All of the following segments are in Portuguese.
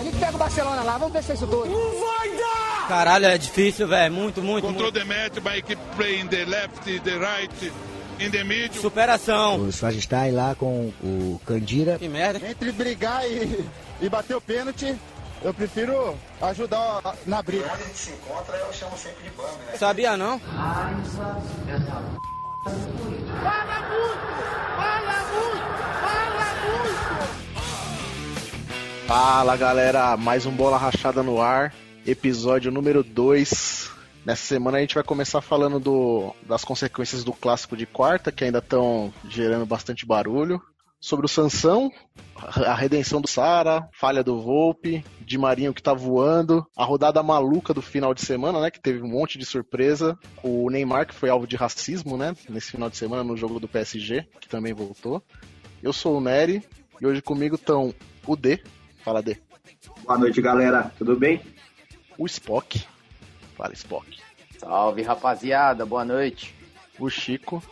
A gente pega o Barcelona lá, vamos ver se é isso tudo. Não vai dar! Caralho, é difícil, velho. Muito, muito. Control the match by keep playing the left, the right. In the middle. Superação. O Swazistai lá com o Candira. Que merda. Entre brigar e, e bater o pênalti, eu prefiro ajudar na briga. Quando a gente se encontra, eu chamo sempre de banda, né? Sabia não? Fala muito! Fala muito! Fala muito! Fala galera, mais um Bola Rachada no ar, episódio número 2. Nessa semana a gente vai começar falando do, das consequências do clássico de quarta, que ainda estão gerando bastante barulho. Sobre o Sansão, a redenção do Sara, falha do Volpe, de Marinho que tá voando, a rodada maluca do final de semana, né? Que teve um monte de surpresa. O Neymar, que foi alvo de racismo, né? Nesse final de semana, no jogo do PSG, que também voltou. Eu sou o Nery e hoje comigo estão o D. Fala, D. Boa noite, galera. Tudo bem? O Spock. Fala, Spock. Salve, rapaziada. Boa noite. O Chico.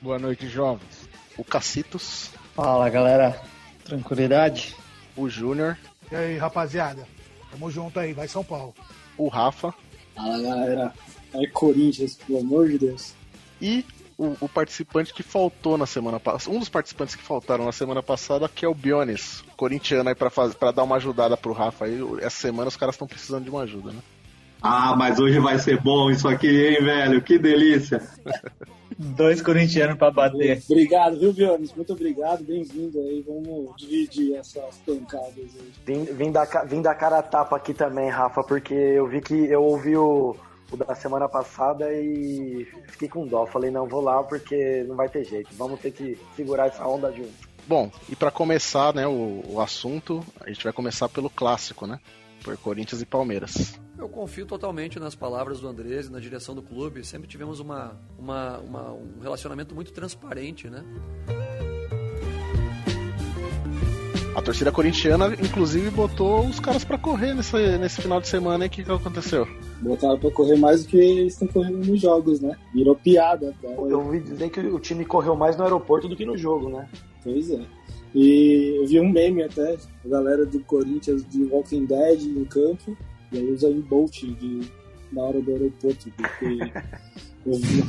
Boa noite, jovens. O Cacitos. Fala, galera. Tranquilidade? O Júnior. E aí, rapaziada? Tamo junto aí, vai São Paulo. O Rafa. Fala, galera. É Corinthians, pelo amor de Deus. E o, o, participante que faltou na semana passada. Um dos participantes que faltaram na semana passada, que é o Bionis, corintiano aí pra, fazer, pra dar uma ajudada pro Rafa. Aí, essa semana os caras estão precisando de uma ajuda, né? Ah, mas hoje vai ser bom isso aqui, hein, velho? Que delícia! Dois corintianos para bater. Obrigado, viu, Bionis? Muito obrigado, bem-vindo aí. Vamos dividir essas pancadas hoje. Vim, vim, da, vim da cara a tapa aqui também, Rafa, porque eu vi que eu ouvi o, o da semana passada e fiquei com dó. Falei, não, vou lá porque não vai ter jeito. Vamos ter que segurar essa onda junto. Bom, e para começar, né, o, o assunto, a gente vai começar pelo clássico, né? Por Corinthians e Palmeiras. Eu confio totalmente nas palavras do Andrés e na direção do clube. Sempre tivemos uma, uma, uma, um relacionamento muito transparente, né? A torcida corintiana, inclusive, botou os caras para correr nesse, nesse final de semana. E o que, que aconteceu? Botaram pra correr mais do que eles estão correndo nos jogos, né? Virou piada. Cara. Eu ouvi dizer que o time correu mais no aeroporto do que no jogo, né? Pois é. E eu vi um meme até, a galera do Corinthians de Walking Dead no campo, e aí usa em Bolt de, na hora do aeroporto, porque eu vi,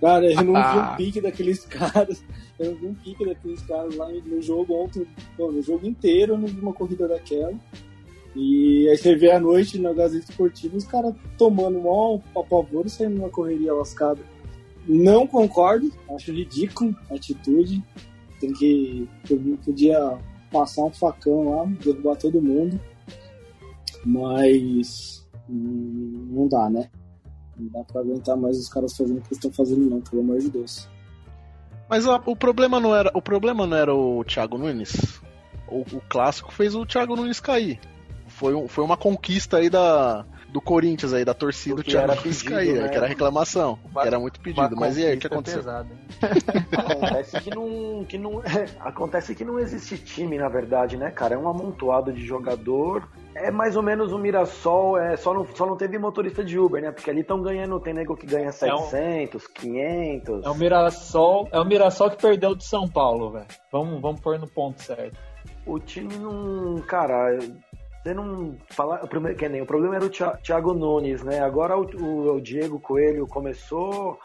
cara, eu não vi um pique daqueles caras, vi um pique daqueles caras lá no jogo ontem, bom, no jogo inteiro eu não vi uma corrida daquela. E aí você vê à noite na Gazeta Esportiva os caras tomando um apavoro e saindo numa correria lascada. Não concordo, acho ridículo a atitude. Tem que. Podia passar um facão lá, derrubar todo mundo. Mas. Hum, não dá, né? Não dá pra aguentar mais os caras fazendo o que estão fazendo, não, pelo amor de Deus. Mas a, o problema não era o problema não era o Thiago Nunes. O, o clássico fez o Thiago Nunes cair. Foi, um, foi uma conquista aí da, do Corinthians aí, da torcida do Thiago Nunes cair, né? que era reclamação, que era muito pedido. Mas e aí, o que aconteceu? Pesado, acontece que não, que não acontece que não existe time, na verdade, né, cara? É um amontoado de jogador. É mais ou menos o Mirassol, é, só, não, só não teve motorista de Uber, né? Porque ali estão ganhando, tem nego que ganha 700, é um, 500. É o Mirassol, é o Mirassol que perdeu de São Paulo, velho. Vamos, vamos pôr no ponto certo. O time não, cara, você não falar, o primeiro que nem o problema era o Thiago Nunes, né? Agora o, o, o Diego Coelho começou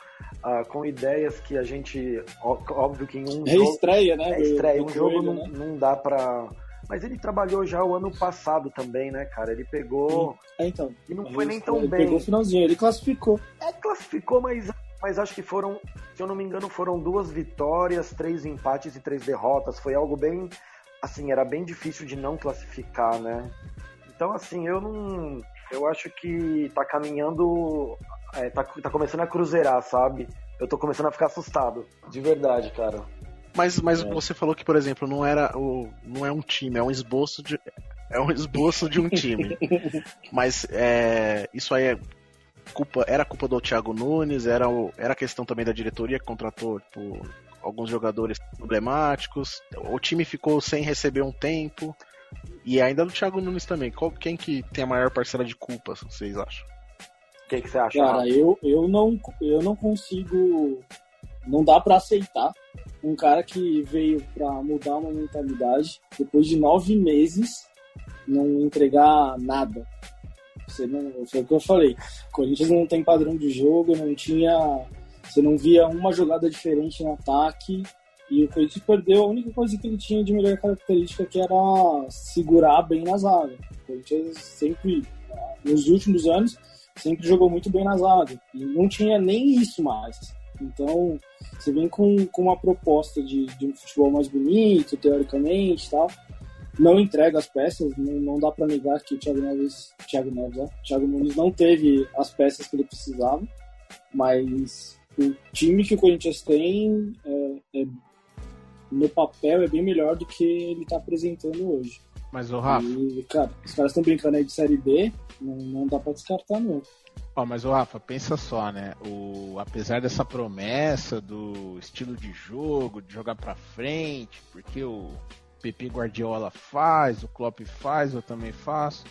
uh, com ideias que a gente, óbvio que em um é jogo, estreia, né? É estreia, um jogo Coelho, não, né? não dá pra mas ele trabalhou já o ano passado também, né, cara? Ele pegou. É, então. E não foi nem tão ele bem. Pegou o finalzinho, ele classificou. É, classificou, mas, mas acho que foram, se eu não me engano, foram duas vitórias, três empates e três derrotas. Foi algo bem. Assim, era bem difícil de não classificar, né? Então, assim, eu não. Eu acho que tá caminhando. É, tá, tá começando a cruzeirar, sabe? Eu tô começando a ficar assustado. De verdade, cara. Mas, mas é. você falou que, por exemplo, não era o, não é um time, é um esboço de é um esboço de um time. mas é, isso aí é culpa, era culpa do Thiago Nunes, era o, era questão também da diretoria que contratou tipo, alguns jogadores problemáticos. O time ficou sem receber um tempo. E ainda do Thiago Nunes também. Qual, quem que tem a maior parcela de culpa, vocês acham? O que, que você acha? Cara, eu, eu, não, eu não consigo. Não dá para aceitar um cara que veio para mudar uma mentalidade depois de nove meses não entregar nada. Você não, foi o que eu falei. O Corinthians não tem padrão de jogo, não tinha. Você não via uma jogada diferente no ataque. E o Corinthians perdeu a única coisa que ele tinha de melhor característica, que era segurar bem na zaga. O Corinthians sempre, nos últimos anos, sempre jogou muito bem na zaga. E não tinha nem isso mais. Então, você vem com, com uma proposta de, de um futebol mais bonito, teoricamente tal. Não entrega as peças, não, não dá para negar que o Thiago Neves, Thiago Neves, ó, Thiago Nunes não teve as peças que ele precisava, mas o time que o Corinthians tem é, é, no papel é bem melhor do que ele está apresentando hoje. Mas o Rafa. E, cara, os caras estão brincando aí de Série B, não, não dá para descartar, não. Ó, mas o Rafa, pensa só, né? O, apesar dessa promessa do estilo de jogo, de jogar para frente, porque o Pepe Guardiola faz, o Klopp faz, eu também faço.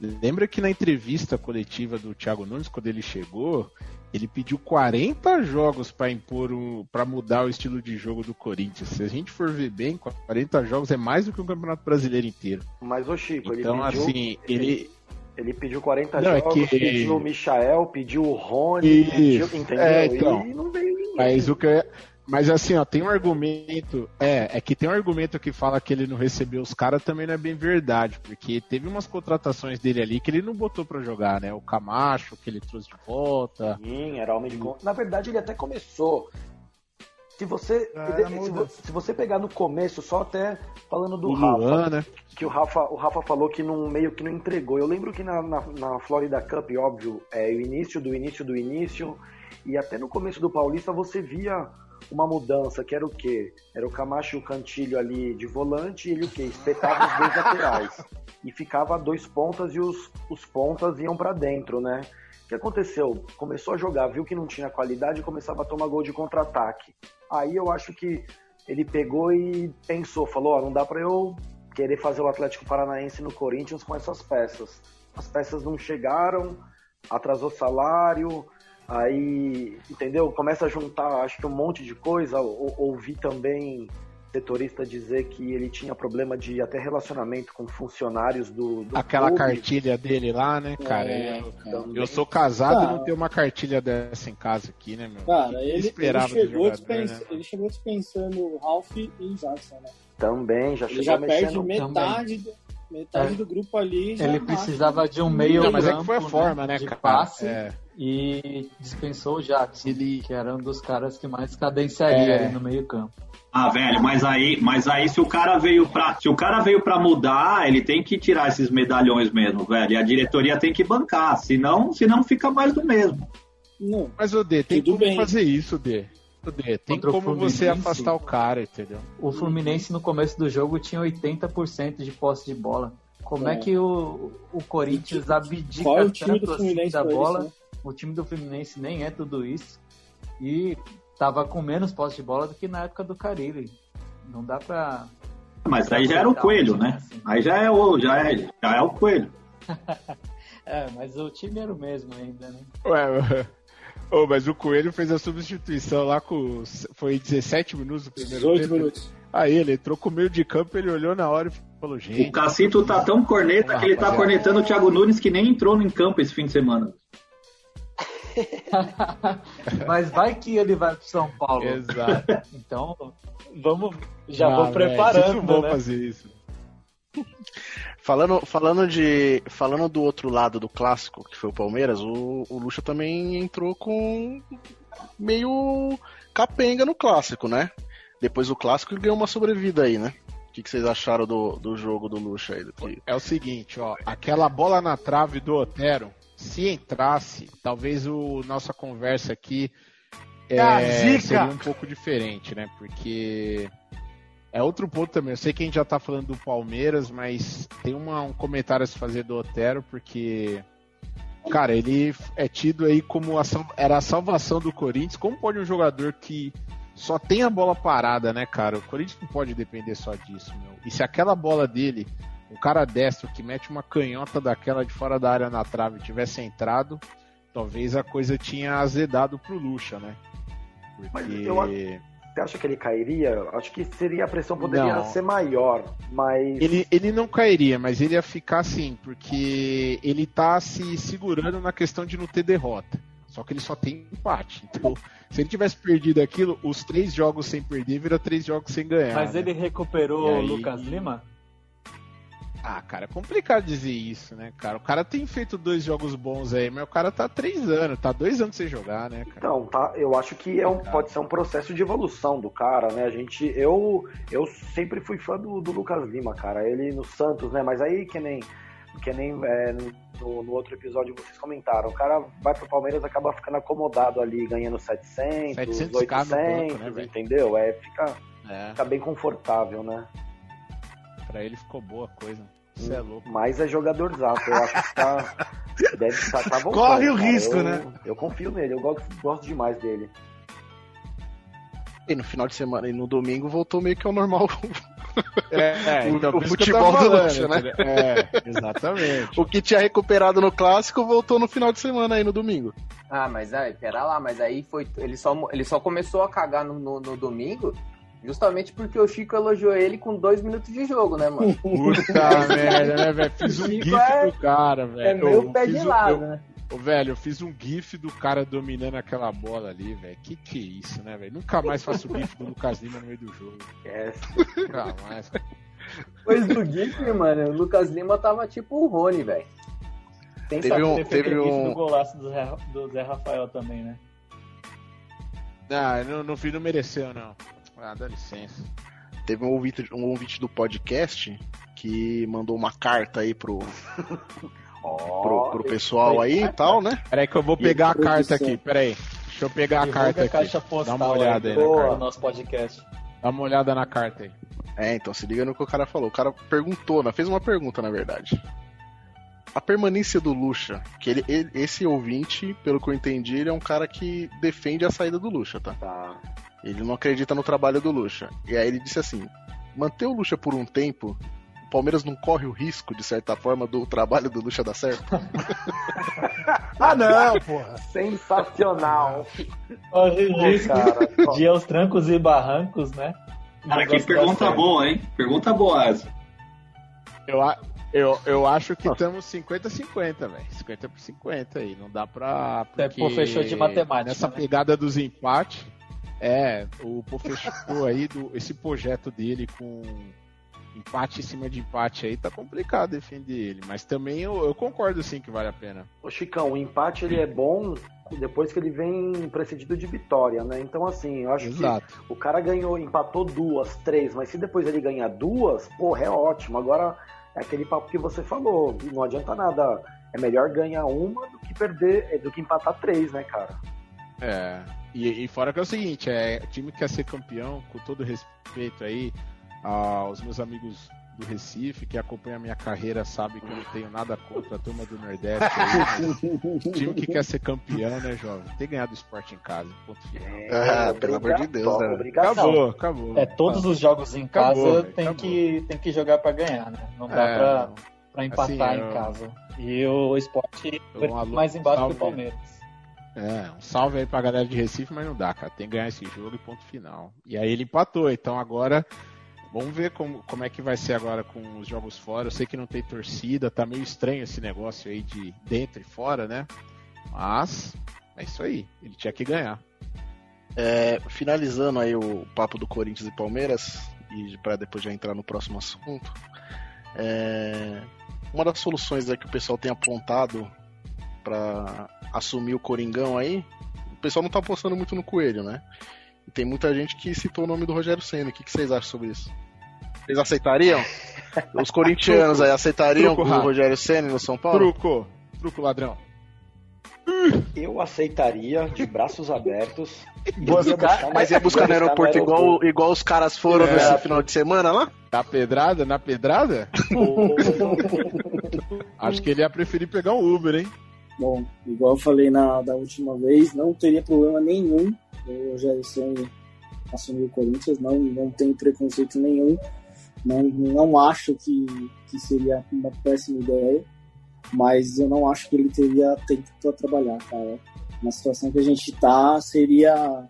Lembra que na entrevista coletiva do Thiago Nunes, quando ele chegou, ele pediu 40 jogos para impor um, para mudar o estilo de jogo do Corinthians. Se a gente for ver bem, 40 jogos é mais do que o Campeonato Brasileiro inteiro. Mas o Chico, então, ele pediu, assim, ele ele pediu 40 Não, é jogos, que- pediu o Michael, pediu o Rony, pediu, Isso. entendeu? É, então. E não veio ninguém. Mas o que eu ia- Mas assim, ó, tem um argumento. É, é que tem um argumento que fala que ele não recebeu os caras também não é bem verdade, porque teve umas contratações dele ali que ele não botou pra jogar, né? O Camacho, que ele trouxe de volta. Sim, era homem de conta. Na verdade, ele até começou. Se você, É, se, se você pegar no começo, só até falando do O Rafa, Luan, né? que o Rafa, o Rafa falou que não, meio que não entregou. Eu lembro que na, na, na Florida Cup, óbvio, é o início do início do início, e até no começo do Paulista você via uma mudança, que era o quê? Era o Camacho e o Cantilho ali de volante, e ele o quê? Espetava os dois laterais. E ficava dois pontas e os, os pontas iam pra dentro, né? O que aconteceu? Começou a jogar, viu que não tinha qualidade e começava a tomar gol de contra-ataque. Aí eu acho que ele pegou e pensou, falou, ó, não dá pra eu querer fazer o Atlético Paranaense no Corinthians com essas peças. As peças não chegaram, atrasou salário, aí, entendeu? Começa a juntar, acho que um monte de coisa. Ou- ouvi também setorista dizer que ele tinha problema de até relacionamento com funcionários do, do Aquela clube. cartilha dele lá, né, cara? É, eu, cara. eu sou casado e Cara. não tenho uma cartilha dessa em casa aqui, né, meu? Cara, ele, ele, chegou jogador, né? ele chegou dispensando Ralph e Jackson, né? Também, já Ele chegou já perde mexendo. metade, do, metade É. do grupo ali. já Ele precisava de um meio Não, mas é que campo, foi a forma, né, de cara? passe É. e dispensou o Jackson, que era um dos caras que mais cadenciaria É. ali no meio campo. Ah, velho, mas aí, mas aí se o cara veio pra, se o cara veio para mudar, ele tem que tirar esses medalhões mesmo, velho. E a diretoria tem que bancar, senão, senão fica mais do mesmo. Não. Mas o D, tem Tudo como bem. fazer isso, D. O D, tem Contra como você afastar o cara, entendeu? O Fluminense no começo do jogo tinha 80% de posse de bola. Como é, É. que o, o Corinthians abdica Qual é o time tanto do assim Fluminense da bola? isso, né? O time do Fluminense nem é tudo isso. E tava com menos posse de bola do que na época do Carilli. Não dá pra. Mas aí já era o coelho, né? Aí já é o, já é, já é o coelho. É, mas o time era o mesmo ainda, né? Ué. Ô, mas o Coelho fez a substituição lá com. Foi 17 minutos do primeiro 18 tempo. minutos. Aí ele entrou com o meio de campo, ele olhou na hora e falou, gente. O Cacito tá tão corneta que ele tá cornetando o Thiago Nunes que nem entrou em campo esse fim de semana. Mas vai que ele vai pro São Paulo. Exato. Então, vamos. Já Ah, vou preparando, não vão né? fazer isso. Falando, falando, de, falando do outro lado do clássico, que foi o Palmeiras, o, o Lucha também entrou com meio capenga no clássico, né? Depois do clássico ele ganhou uma sobrevida aí, né? O que, que vocês acharam do, do jogo do Lucha aí? Do que... É o seguinte, ó, aquela bola na trave do Otero, se entrasse, talvez o nossa conversa aqui é, seria um pouco diferente, né? Porque é outro ponto também. Eu sei que a gente já tá falando do Palmeiras, mas tem uma- um comentário a se fazer do Otero, porque cara, ele é tido aí como a, era a salvação do Corinthians. Como pode um jogador que só tem a bola parada, né, cara? O Corinthians não pode depender só disso, meu. E se aquela bola dele, um cara destro que mete uma canhota daquela de fora da área na trave tivesse entrado, talvez a coisa tinha azedado pro Lucha, né? Mas Porque eu, Você acha que ele cairia? Acho que seria a pressão poderia Não. ser maior, mas Ele, ele não cairia, mas ele ia ficar assim, porque ele tá se segurando na questão de não ter derrota. Só que ele só tem empate. Então, se ele tivesse perdido aquilo, os três jogos sem perder vira três jogos sem ganhar. Mas né? ele recuperou E o Lucas Lima? Ah, cara, é complicado dizer isso, né, cara? O cara tem feito dois jogos bons aí, mas o cara tá três anos, tá dois anos sem jogar, né, cara? Então, tá, eu acho que é um, pode ser um processo de evolução do cara, né? A gente, eu, eu sempre fui fã do, do Lucas Lima, cara. Ele no Santos, né? Mas aí que nem, que nem é, no, no outro episódio vocês comentaram, o cara vai pro Palmeiras acaba ficando acomodado ali, ganhando 700, 700k 800, no banco, né, entendeu? É, fica, É, fica bem confortável, né? Pra ele ficou boa a coisa. Você é louco. Mas é jogador exato, eu acho que tá, deve estar tá voltando, Corre o cara. risco, Eu- né? Eu confio nele, eu gosto, gosto demais dele. E no final de semana e no domingo voltou meio que ao normal. É, é, O- então, o isso futebol tô do falando, Lucha, né? É, exatamente. o que tinha recuperado no clássico voltou no final de semana aí no domingo. Ah, mas aí, pera lá, mas aí foi. Ele só, ele só começou a cagar no, no, no domingo justamente porque o Chico elogiou ele com dois minutos de jogo, né, mano? Puta merda, né, velho? Fiz um Chico gif é- do cara, velho. é meio Eu pé de um- lado, eu- né? Ô, velho, eu fiz um gif do cara dominando aquela bola ali, velho. Que que é isso, né, velho? Nunca mais faço gif do Lucas Lima no meio do jogo. É. Nunca mais. Depois do GIF, mano, o Lucas Lima tava tipo o Rony, velho. Teve um- Teve teve gif um- do golaço do Zé, do Zé Rafael também, né? Não, no, no fim não mereceu, não. Ah, dá licença. Teve um ouvinte, um ouvinte do podcast que mandou uma carta aí pro, pro, pro pessoal aí e tal, né? Peraí que eu vou E pegar a produção. carta aqui, peraí. Deixa eu pegar a carta a aqui. caixa postal Dá uma olhada aí, aí na do carta. nosso podcast. Dá uma olhada na carta aí. É, então se liga no que o cara falou. O cara perguntou, né? Fez uma pergunta, na verdade. A permanência do Lucha, que ele, ele- esse ouvinte, pelo que eu entendi, ele é um cara que defende a saída do Lucha, tá? Tá. Ele não acredita no trabalho do Lucha. E aí ele disse assim: manter o Lucha por um tempo, o Palmeiras não corre o risco, de certa forma, do trabalho do Lucha dar certo? Ah, não, porra. Sensacional. Corre o risco cara, de aos trancos e barrancos, né? Cara, que pergunta boa, hein? Pergunta boa essa. Eu, a- eu, eu acho que estamos 50-50, velho. 50 por 50 aí. Não dá pra. É, Porque pô, fechou de matemática, Nessa né? pegada dos empates. É, o fechou aí do, esse projeto dele com empate em cima de empate aí, tá complicado defender ele. Mas também eu, eu concordo sim que vale a pena. Ô Chicão, o empate ele é bom depois que ele vem precedido de vitória, né? Então, assim, eu acho Exato. que o cara ganhou, empatou duas, três, mas se depois ele ganhar duas, porra, é ótimo. Agora, é aquele papo que você falou, não adianta nada. É melhor ganhar uma do que perder, é, do que empatar três, né, cara? É. E, e fora que é o seguinte, é time que quer ser campeão, com todo respeito aí aos meus amigos do Recife, que acompanham a minha carreira, sabe que eu não tenho nada contra a turma do Nordeste aí. time que quer ser campeão, né, jovem? Tem ganhado esporte em casa, ponto final. Ah, pelo amor de Deus, né? Acabou, acabou. É, todos os jogos em casa Acabou, tem, acabou. que, tem que jogar pra ganhar, né? Não dá É, pra, pra empatar assim, em eu- casa. E o esporte Um alô- mais embaixo salve. que o Palmeiras. É, um salve aí pra galera de Recife, mas não dá, cara. Tem que ganhar esse jogo e ponto final. E aí ele empatou, então agora vamos ver como, como é que vai ser agora com os jogos fora. Eu sei que não tem torcida, tá meio estranho esse negócio aí de dentro e fora, né? Mas é isso aí, ele tinha que ganhar. É, finalizando aí o papo do Corinthians e Palmeiras, e para depois já entrar no próximo assunto, é, uma das soluções aí que o pessoal tem apontado para assumir o Coringão aí, o pessoal não tá apostando muito no Coelho, né? E tem muita gente que citou o nome do Rogério Senna. O que, que vocês acham sobre isso? Vocês aceitariam? Os corintianos aí aceitariam Truco o. Rogério Senna no São Paulo? Truco, truco ladrão. Eu aceitaria de braços abertos. Buscar, mas ia buscar no aeroporto igual, igual os caras foram É. nesse final de semana lá? Na pedrada? Na pedrada? Acho que ele ia preferir pegar um Uber, hein? Bom, igual eu falei na, da última vez, não teria problema nenhum o Senna assumir o Corinthians, não, não tem preconceito nenhum, não, não acho que, que seria uma péssima ideia, mas eu não acho que ele teria tempo para trabalhar, cara. Na situação que a gente tá, seria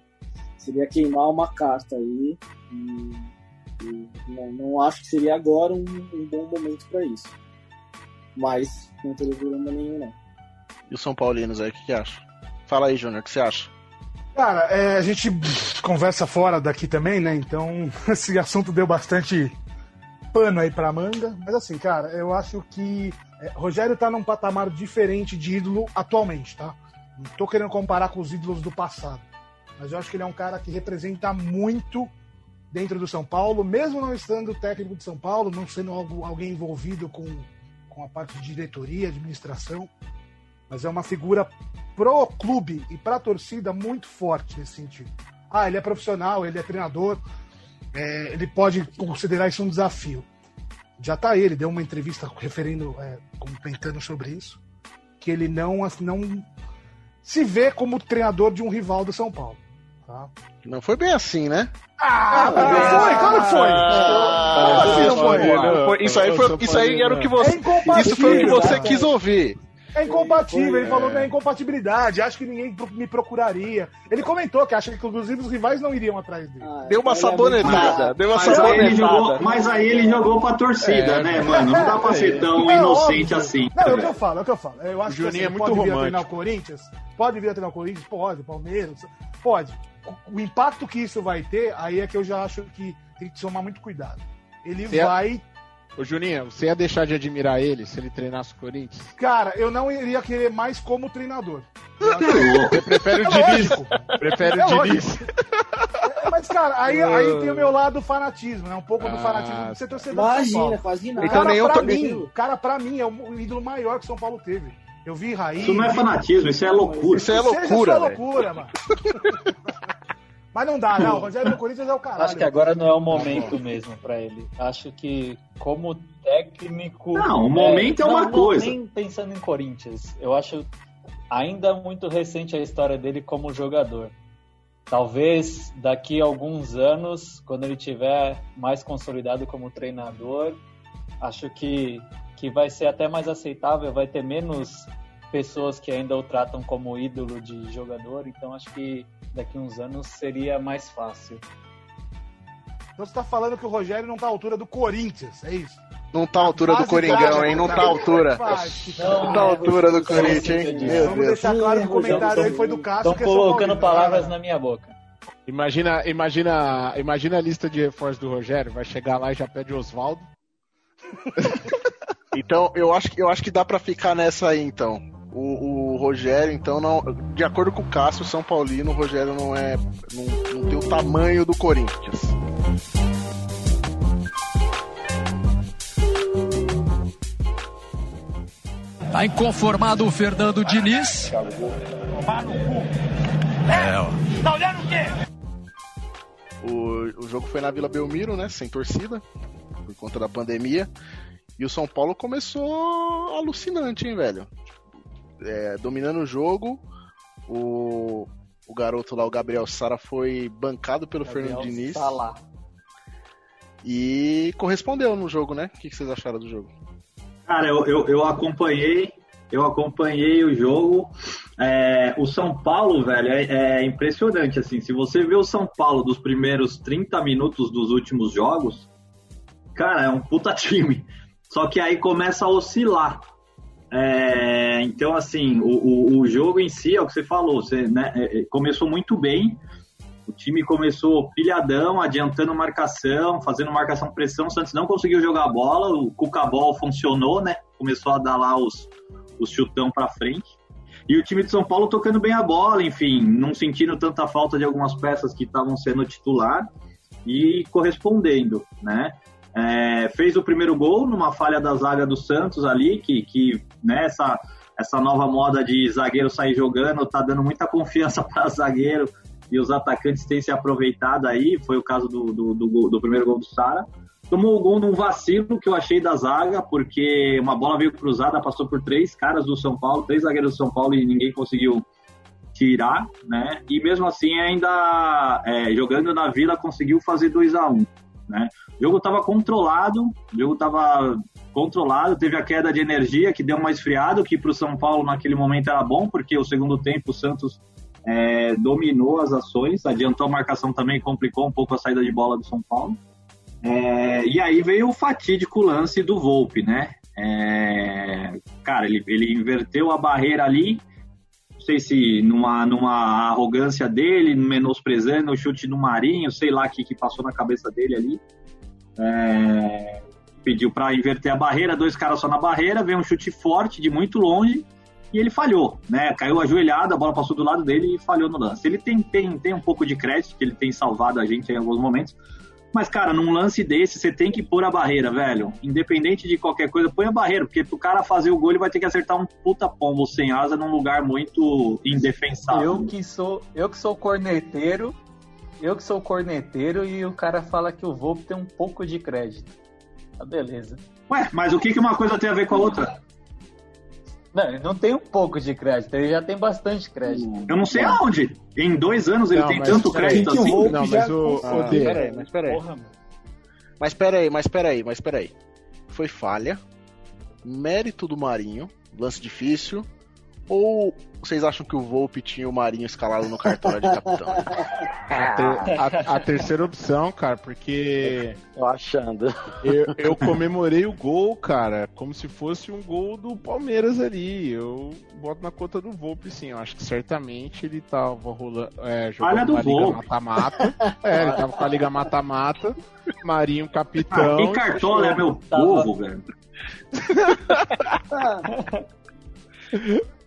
seria queimar uma carta aí. E, e não, não, acho que seria agora um, um bom momento para isso. Mas não teria problema nenhum, não. E os São Paulinos aí, o que, que acha? Fala aí, Júnior, o que você acha? Cara, é, a gente conversa fora daqui também, né? Então, esse assunto deu bastante pano aí pra manga. Mas assim, cara, eu acho que é, Rogério tá num patamar diferente de ídolo atualmente, tá? Não tô querendo comparar com os ídolos do passado. Mas eu acho que ele é um cara que representa muito dentro do São Paulo, mesmo não estando técnico de São Paulo, não sendo algo, alguém envolvido com, com a parte de diretoria, administração. Mas é uma figura pro clube e pra torcida muito forte nesse sentido. Ah, ele é profissional, ele é treinador, é, ele pode considerar isso um desafio. Já tá ele, deu uma entrevista referindo, é, comentando sobre isso, que ele não, não se vê como treinador de um rival do São Paulo. Tá? Não foi bem assim, né? Ah, ah foi, claro que foi. Ah, assim não foi? Isso aí, foi, isso aí era o que você. É isso foi o que você quis ouvir. É incompatível, ele falou que é incompatibilidade, acho que ninguém me procuraria. Ele comentou que acha que inclusive os rivais não iriam atrás dele. Ah, deu uma sabonetada, deu uma mas sabonetada. Aí jogou, mas aí ele jogou pra torcida, é, né, mano? Não dá pra ser tão é, inocente óbvio. assim. Não, é o que eu falo, é o que eu falo. Eu acho Juninho que assim, é muito pode romântico. vir a treinar o Corinthians, pode vir a treinar o Corinthians, pode, Palmeiras, pode. O impacto que isso vai ter, aí é que eu já acho que tem que tomar muito cuidado. Ele vai Ô Juninho, você ia deixar de admirar ele se ele treinasse o Corinthians? Cara, eu não iria querer mais como treinador. Você prefere o é Diniz? Prefere é o Diniz? É, mas, cara, aí, aí tem o meu lado fanatismo, né? Um pouco ah, do fanatismo de ser torcedor Imagina, quase nada. Então, cara, pra mim, cara, pra mim, é o ídolo maior que São Paulo teve. Eu vi Raí. Isso não é fanatismo, isso é loucura. Isso é loucura. Isso é loucura, mano. Mas não dá, não. O Rogério do Corinthians é o caralho. Acho que agora não é o momento mesmo para ele. Acho que como técnico. Não, o momento é, é uma não, coisa. nem pensando em Corinthians. Eu acho ainda muito recente a história dele como jogador. Talvez daqui a alguns anos, quando ele tiver mais consolidado como treinador, acho que, que vai ser até mais aceitável, vai ter menos pessoas que ainda o tratam como ídolo de jogador, então acho que daqui uns anos seria mais fácil. Então você tá falando que o Rogério não tá à altura do Corinthians, é isso? Não tá à altura do Coringão, hein? Não tá à altura. Não tá à altura do Corinthians, hein? Meu Vamos deixar claro que o comentário aí foi do Cássio. Estão colocando palavras na minha boca. Imagina, imagina, imagina a lista de reforços do Rogério. Vai chegar lá e já pede Oswaldo. então, eu acho, eu acho que dá para ficar nessa aí, então. O, o, Rogério, então, não, de acordo com o Cássio, São Paulino, o Rogério não é. Não, não tem o tamanho do Corinthians. Tá inconformado o Fernando Diniz. É, ó. Tá olhando o quê? O, o jogo foi na Vila Belmiro, né? Sem torcida, por conta da pandemia. E o São Paulo começou alucinante, hein, velho? É, dominando o jogo. O, o garoto lá, o Gabriel Sara, foi bancado pelo Gabriel Fernando Diniz. Sala. E correspondeu no jogo, né? O que vocês acharam do jogo? Cara, eu, eu, eu acompanhei, eu acompanhei o jogo. É, o São Paulo, velho, é, é, impressionante, assim. Se você vê o São Paulo dos primeiros 30 minutos dos últimos jogos, cara, é um puta time. Só que aí começa a oscilar. É, então, assim, o, o, o, jogo em si, é o que você falou, você, né, é, é, começou muito bem, o time começou pilhadão, adiantando marcação, fazendo marcação-pressão, o Santos não conseguiu jogar a bola, o Cucabol funcionou, né, começou a dar lá os, os chutão para frente, e o time de São Paulo tocando bem a bola, enfim, não sentindo tanta falta de algumas peças que estavam sendo titular, e correspondendo, né, é, fez o primeiro gol numa falha da zaga do Santos ali, que, que né, essa, essa nova moda de zagueiro sair jogando tá dando muita confiança para zagueiro e os atacantes têm se aproveitado aí. Foi o caso do, do, do, do primeiro gol do Sara. Tomou o gol num vacilo que eu achei da zaga, porque uma bola veio cruzada, passou por três caras do São Paulo, três zagueiros do São Paulo e ninguém conseguiu tirar, né? E mesmo assim, ainda é, jogando na Vila, conseguiu fazer 2 a 1 um. Né? O jogo estava controlado, o jogo estava controlado, teve a queda de energia que deu uma esfriada, que para o São Paulo naquele momento era bom, porque o segundo tempo o Santos é, dominou as ações, adiantou a marcação também, complicou um pouco a saída de bola do São Paulo. É, e aí veio o fatídico lance do Volpe, né? É, cara, ele, ele inverteu a barreira ali, sei se numa, numa arrogância dele, menosprezando o chute do Marinho, sei lá o que, que passou na cabeça dele ali. É, pediu para inverter a barreira, dois caras só na barreira, veio um chute forte de muito longe e ele falhou, né? Caiu ajoelhado, a bola passou do lado dele e falhou no lance. Ele tem, tem, tem um pouco de crédito, que ele tem salvado a gente em alguns momentos. Mas, cara, num lance desse, você tem que pôr a barreira, velho. Independente de qualquer coisa, põe a barreira, porque pro cara fazer o gol, ele vai ter que acertar um puta pombo sem asa num lugar muito indefensável. Eu que sou, eu que sou corneteiro, eu que sou corneteiro e o cara fala que o Volpe tem um pouco de crédito. Tá beleza. Ué, mas o que, que uma coisa tem a ver com a outra? Não, ele não tem um pouco de crédito, ele já tem bastante crédito. Eu não sei aonde. Em dois anos ele Não, tem mas tanto crédito o assim. Volpe Não, mas já o-. Ah, peraí, mas peraí. Porra. Mas peraí, mas peraí, mas peraí. Foi falha, mérito do Marinho, lance difícil, ou vocês acham que o Volpe tinha o Marinho escalado no cartório de capitão? A, ter- a- a terceira opção, cara, porque. Tô achando. Eu, eu comemorei o gol, cara, como se fosse um gol do Palmeiras ali. Eu boto na conta do Volpe, sim. Eu acho que certamente ele tava rolando. É, jogando do uma liga mata-mata. É, ele tava com a liga mata-mata. Marinho capitão. Ah, que cartola é meu povo, velho.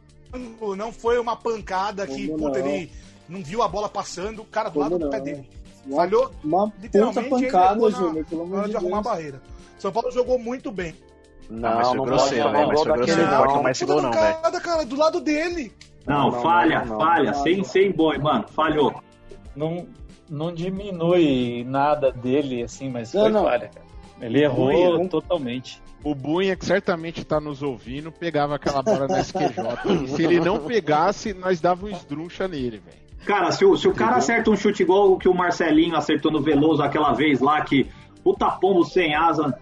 Não foi uma pancada que, Como puta, não? ele não viu a bola passando, o cara do Como lado do não? pé dele. Falhou Uma literalmente puta ele pancada, Júnior, pelo amor de de arrumar a barreira. São Paulo jogou muito bem. Não, mas foi não grosseiro, pode né? Mas foi grosseiro, pode não. tomar esse Puta gol não, velho. cara, do lado dele. Não, Não, falha, não, falha, não. sem, sem boi, mano, falhou. Não, não diminui nada dele, assim, mas Não, foi não. falha, cara. Ele errou Bunha. totalmente. O Bunha, que certamente tá nos ouvindo, pegava aquela bola na SQJ. Se ele não pegasse, nós dava um esdruncha nele, velho. Cara, se o, se o cara acerta um chute igual o que o Marcelinho acertou no Veloso aquela vez lá, que puta pombo sem asa,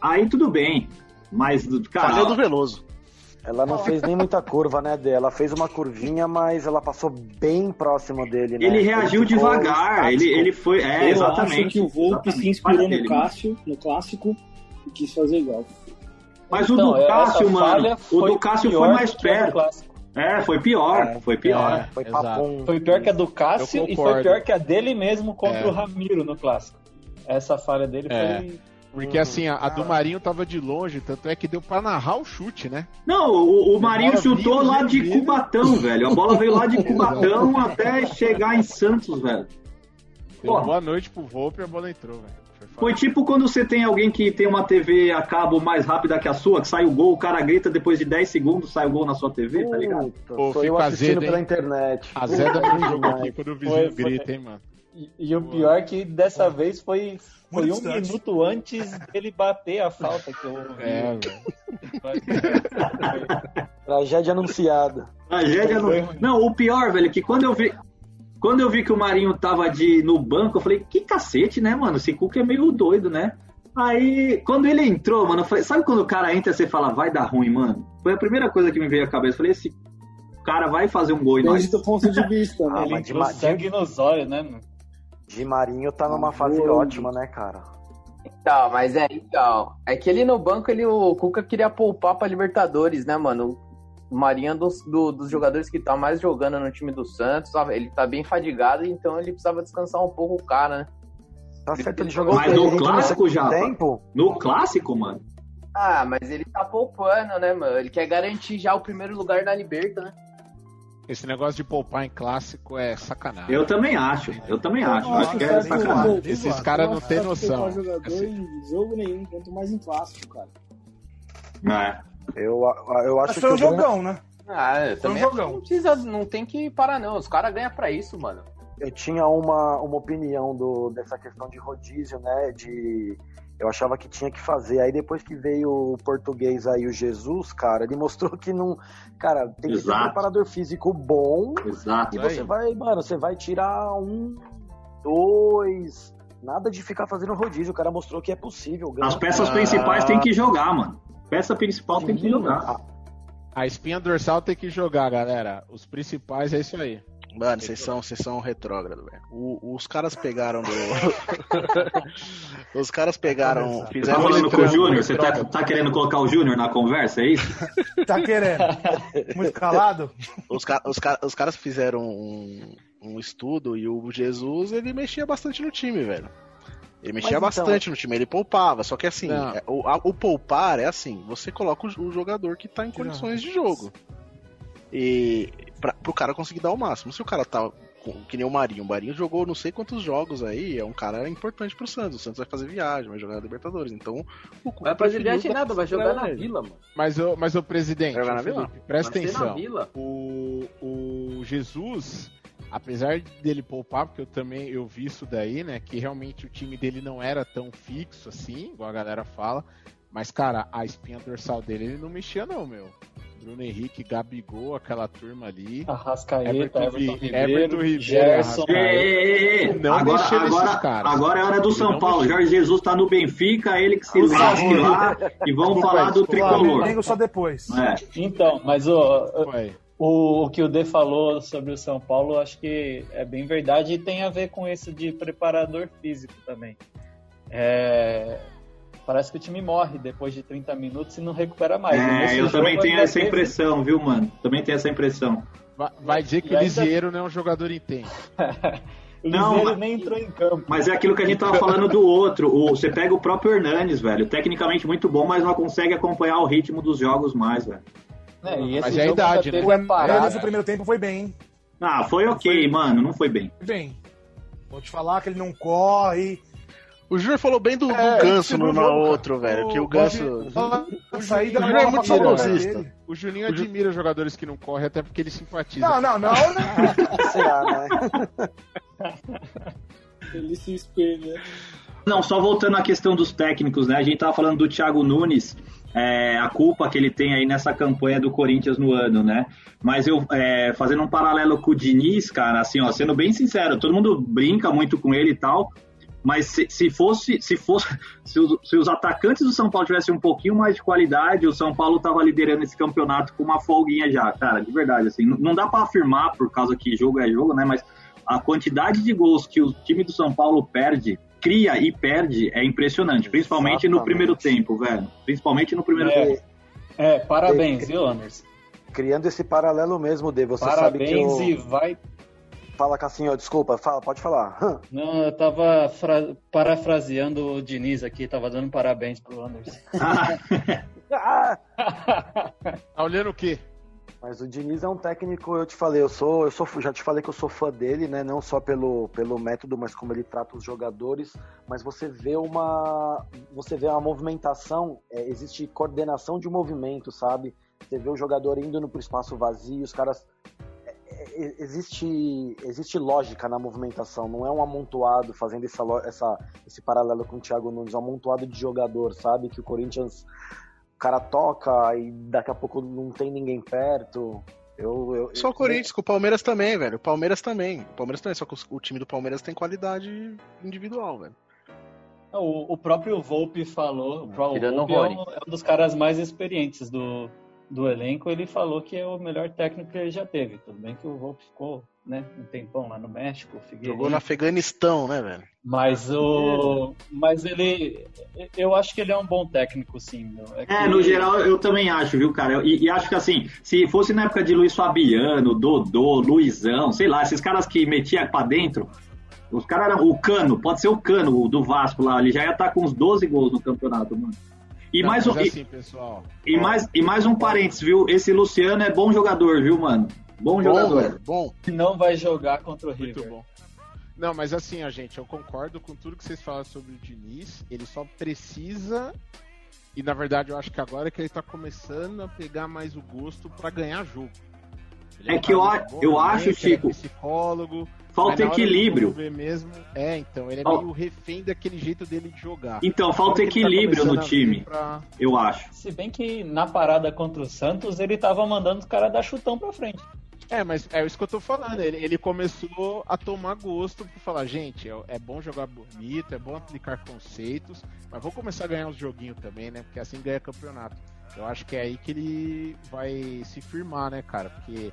aí tudo bem. Mas, Falha do cara, Veloso. Ela não fez nem muita curva, né, dele? Ela fez uma curvinha, mas ela passou bem próximo dele, né? ele reagiu ficou devagar, ele, ele foi. É, eu exatamente. acho que o Volpe se inspirou no Cássio, no clássico, e quis fazer igual. Mas o Então, do essa Cássio, mano, o do Cássio pior foi mais do do perto. clássico. É, foi pior, É, foi pior. É, Foi. Foi pior que a do Cássio e foi pior que a dele mesmo contra É. o Ramiro no clássico. Essa falha dele É. foi. Porque assim, a, a do Marinho tava de longe, tanto é que deu pra narrar o chute, né? Não, o, o Marinho chutou lá de. Cubatão, velho. A bola veio lá de Cubatão até chegar em Santos, velho. Pô. boa noite pro Volpe e a bola entrou, velho. Foi tipo quando você tem alguém que tem uma TV a cabo mais rápida que a sua, que sai o gol, o cara grita depois de 10 segundos, sai o gol na sua TV, tá ligado? Pô, sou eu assistindo azedo, pela internet. A Zé da Puta, meu jogo demais. aqui quando o vizinho Foi, foi. grita, hein, mano. E, e o pior é que dessa vez foi, foi Muito um distante. minuto antes dele bater a falta que eu ouvi. É, velho. Tragédia anunciada. Tragédia no... Não, o pior, velho, que quando eu vi. Quando eu vi que o Marinho tava de, no banco, eu falei, que cacete, né, mano? Esse Cuca é meio doido, né? Aí, quando ele entrou, mano, eu falei, sabe quando o cara entra e você fala, vai dar ruim, mano? Foi a primeira coisa que me veio à cabeça. Eu falei, esse cara vai fazer um gol e nós. Desde o ponto de vista, né? Ah, Ele de, entrou Ma- sangue nos olhos, né? mano? De Marinho tá numa Ah, fase ótima, né, cara? Então, mas é, então. É que ele no banco, ele, o Cuca queria poupar pra Libertadores, né, mano? O Marinho é dos, do- dos jogadores que tá mais jogando no time do Santos, ele tá bem fadigado, então ele precisava descansar um pouco o cara, né? Tá certo, ele jogou Mas no clássico já. tempo. No clássico, mano. Ah, mas ele tá poupando, né, mano? Ele quer garantir já o primeiro lugar na Liberta, né? Esse negócio de poupar em clássico é sacanagem. Eu também acho, eu também acho. Eu acho que é sacanagem. Esses caras não Eu têm noção. jogador Assim. em jogo nenhum, quanto mais em clássico, cara. É. Eu, eu acho Mas foi um que o Grêmio- jogão, né? Ah, eu Foi um que jogão. não precisa, não tem que parar, não. Os caras ganham pra isso, mano. eu tinha uma, uma opinião do, dessa questão de rodízio, né? De. Eu achava que tinha que fazer. Aí depois que veio o português aí, o Jesus, cara, ele mostrou que não. Cara, tem que ter um Exato. preparador físico bom. Exato. E você vai, mano, você vai tirar um, dois. Nada de ficar fazendo rodízio. O cara mostrou que é possível. ganhar. As peças Ah. principais tem que jogar, mano. Peça principal tem que jogar. A espinha dorsal tem que jogar, galera. Os principais é isso aí. Mano, vocês são, vocês são retrógrado, velho. Os caras pegaram do. Os caras pegaram. Tá fizeram tá falando com o Júnior? Você tá, tá, querendo colocar o Júnior na conversa, é isso? tá querendo. Muito calado? Os, os, os caras fizeram um, um estudo e o Jesus ele mexia bastante no time, velho. Ele mexia Mas, bastante então... no time, ele poupava. Só que assim, é, o, a, o, poupar é assim: você coloca o, o jogador que tá em condições de jogo. E pra, pro cara conseguir dar o máximo. Se o cara tá que nem o Marinho. O Marinho jogou não sei quantos jogos aí, é um cara importante pro Santos. O Santos vai fazer viagem, vai jogar na Libertadores. Então, o Vai fazer viagem nada, vai jogar na Vila, mano. Mas o, mas o presidente, jogar na Vila? presta vai atenção. O, o Jesus apesar dele poupar, porque eu também eu vi isso daí, né? Que realmente o time dele não era tão fixo assim, igual a galera fala. Mas, cara, a espinha dorsal dele ele não mexia, não, meu. Bruno Henrique, Gabigol, aquela turma ali. Arrascaeta, Everton, Everton Ribeiro, Everton Ribeiro Gerson. Não agora, agora, caras. agora é hora do São Paulo. Jorge Jesus tá no Benfica, ele que se lasque lá e vamos falar do tricolor. só depois. É. Então, mas o, o, o que o D falou sobre o São Paulo, acho que é bem verdade e tem a ver com isso de preparador físico também. É, parece que o time morre depois de 30 minutos e não recupera mais. É, eu também tenho essa teve... impressão, viu, mano? Também tenho essa impressão. Vai, vai dizer que e o Lisieiro ainda... não é um jogador intenso. o Lisieiro não, nem entrou em campo. Mas é aquilo que a gente tava falando do outro. O, você pega o próprio Hernanes, velho. Tecnicamente muito bom, mas não consegue acompanhar o ritmo dos jogos mais, velho. É, e esse mas é a idade, né? O Hernanes no primeiro tempo foi bem, hein? Ah, foi ok, foi... mano. Não foi bem. Foi bem. Vou te falar que ele não corre o Júnior falou bem do, é, do Ganso no, no outro, velho. Que o Ganso. O, Júnior é muito saudosista. O Juninho admira jogadores que não correm, até porque ele simpatiza. Não, não, não. Será, né? ele se espelha. Não, só voltando à questão dos técnicos, né? A gente tava falando do Thiago Nunes. É, a culpa que ele tem aí nessa campanha do Corinthians no ano, né? Mas eu, é, fazendo um paralelo com o Diniz, cara, assim, ó, sendo bem sincero, todo mundo brinca muito com ele e tal, mas se, se fosse, se fosse, se os, se os, atacantes do São Paulo tivessem um pouquinho mais de qualidade, o São Paulo tava liderando esse campeonato com uma folguinha já, cara, de verdade, assim, não, não dá para afirmar por causa que jogo é jogo, né, mas a quantidade de gols que o time do São Paulo perde, cria e perde é impressionante, principalmente Exatamente. no primeiro tempo, velho, principalmente no primeiro é, tempo. É, parabéns, viu, Anderson? Criando esse paralelo mesmo, de você parabéns sabe que Parabéns e vai Fala, Cassinho, desculpa, fala, pode falar. Não, eu tava fra... parafraseando o Diniz aqui, tava dando parabéns pro Anderson. tá olhando o quê? Mas o Diniz é um técnico, eu te falei, eu sou, eu sou, já te falei que eu sou fã dele, né? Não só pelo, pelo método, mas como ele trata os jogadores. Mas você vê uma, você vê uma movimentação, é, existe coordenação de movimento, sabe? Você vê o jogador indo pro espaço vazio, os caras existe, existe lógica na movimentação, não é um amontoado, fazendo essa, essa, esse paralelo com o Thiago Nunes, é um amontoado de jogador, sabe? Que o Corinthians, o cara toca e daqui a pouco não tem ninguém perto. Eu, eu, só o Corinthians, com o Palmeiras também, velho. O Palmeiras também. O Palmeiras também, só que o time do Palmeiras tem qualidade individual, velho. O, o próprio Volpe falou, o Volpe é um, é um dos caras mais experientes do, do elenco, ele falou que é o melhor técnico que ele já teve. Tudo bem que o Volpe ficou né, um tempão lá no México. Jogou no Afeganistão, né, velho? Mas o. Mas ele. Eu acho que ele é um bom técnico, sim. É, é no geral eu também acho, viu, cara? E, e, acho que assim, se fosse na época de Luiz Fabiano, Dodô, Luizão, sei lá, esses caras que metiam pra dentro. Os caras eram. O Cano, pode ser o Cano do Vasco lá, ele já ia estar tá com uns 12 gols no campeonato, mano. E Não, mais um, assim, pessoal. E, mais, e mais um parênteses, viu? Esse Luciano é bom jogador, viu, mano? Bom, bom jogador. Bom. Não vai jogar contra o River. Muito bom. Não, mas assim, ó, gente, eu concordo com tudo que vocês falam sobre o Diniz. Ele só precisa. E na verdade eu acho que agora é que ele tá começando a pegar mais o gosto para ganhar jogo. Ele é que eu, eu acho, Chico. É psicólogo. Falta equilíbrio. Mesmo, é, então, ele é meio refém daquele jeito dele de jogar. Então, falta então, equilíbrio tá no time, pra... eu acho. Se bem que na parada contra o Santos, ele tava mandando os caras dar chutão pra frente. É, mas é isso que eu tô falando. Ele, ele começou a tomar gosto por falar, gente, é, é, bom jogar bonito, é bom aplicar conceitos, mas vou começar a ganhar uns joguinhos também, né? Porque assim ganha campeonato. Eu acho que é aí que ele vai se firmar, né, cara? Porque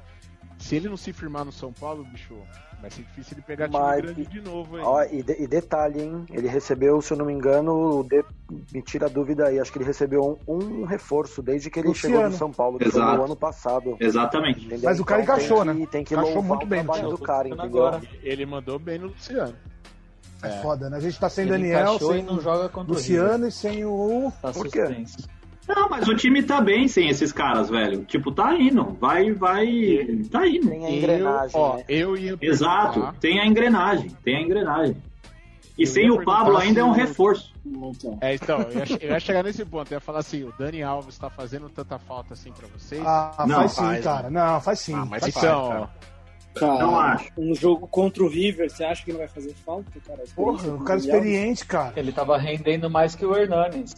se ele não se firmar no São Paulo, bicho, vai ser difícil ele pegar Mas- time grande de novo aí. Ó, e, de- e detalhe, hein? Ele recebeu, se eu não me engano, de- me tira a dúvida aí, acho que ele recebeu um, um reforço desde que ele Luciano. chegou no São Paulo, que foi Exato. no ano passado. Exatamente. entendeu? Mas o cara Então encaixou, tem que- né? Tem que Encaixou muito o bem. trabalho do cara, entendeu? Agora. Ele mandou bem no Luciano. É, foda, né? A gente tá sem Ele Daniel, sem e não joga contra o Luciano e sem o. Tá Por quê? suspenso. Não, mas o time tá bem sem esses caras, velho. Tipo, tá indo. Vai, vai. Tá indo. Tem a engrenagem, eu, ó, né? eu ia Exato. perguntar- Tem a engrenagem. Tem a engrenagem. E Eu sem o Pablo ainda é um se- reforço. Então, É, então, eu ia, eu ia chegar nesse ponto. Eu ia falar assim: o Dani Alves tá fazendo tanta falta assim pra vocês? Ah, Não, faz sim, faz, cara. Não, faz sim. Ah, mas faz então, ó, cara, Não acho. um jogo contra o River, você acha que não vai fazer falta, cara? Porra, o cara experiente, cara. Ele tava rendendo mais que o Hernanes.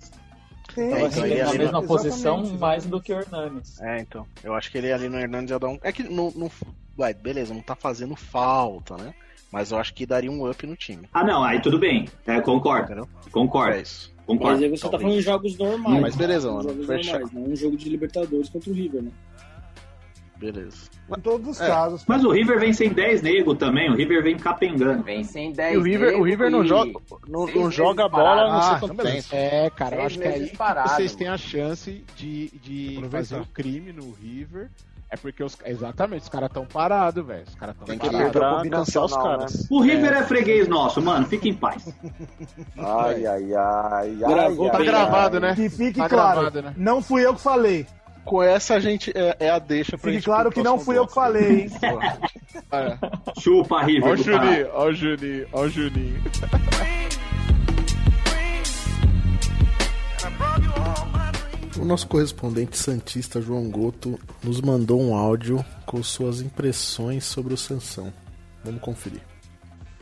Tava então, rendendo ele na ali mesma exatamente, posição exatamente. mais do que o Hernanes. É, então. Eu acho que ele ali no Hernandes ia dar um. É que não. não... Vai, beleza, não tá fazendo falta, né? Mas eu acho que daria um up no time. Ah, não. Aí tudo bem. É, concordo. Entendeu? Concordo. É isso. Mas Concordo. aí você tá talvez. falando de jogos normais. Mas beleza, mano. Jogos normais, não um jogo de Libertadores contra o River, né? Beleza. Em todos os É. casos. Mas o River vem sem 10 nego também. O River vem capengando. Vem sem 10 E o River, o River não joga, não, não joga bola sei Ah, então beleza. tempo. É, cara, eu acho que é aí que parado, vocês mano. têm a chance de, de fazer o crime no River. É porque os. Exatamente, os caras tão parados, velho. Os caras tão Tem que parados. pra combinacional, cansar os né? caras. O River é. freguês nosso, mano. Fica em paz. Ai, ai, ai, Gravou, ai, Tá ai, gravado, ai. né? Que fique Tá claro, gravado, né? não fui eu que falei. Com essa a gente é, é a deixa pra Fique gente claro que não fui eu que bloco. falei, hein? Olha, Chupa, River. Ó o. Juninho, ó o Juninho, ó o Juninho. O nosso correspondente santista João Goto nos mandou um áudio com suas impressões sobre o Sansão. Vamos conferir.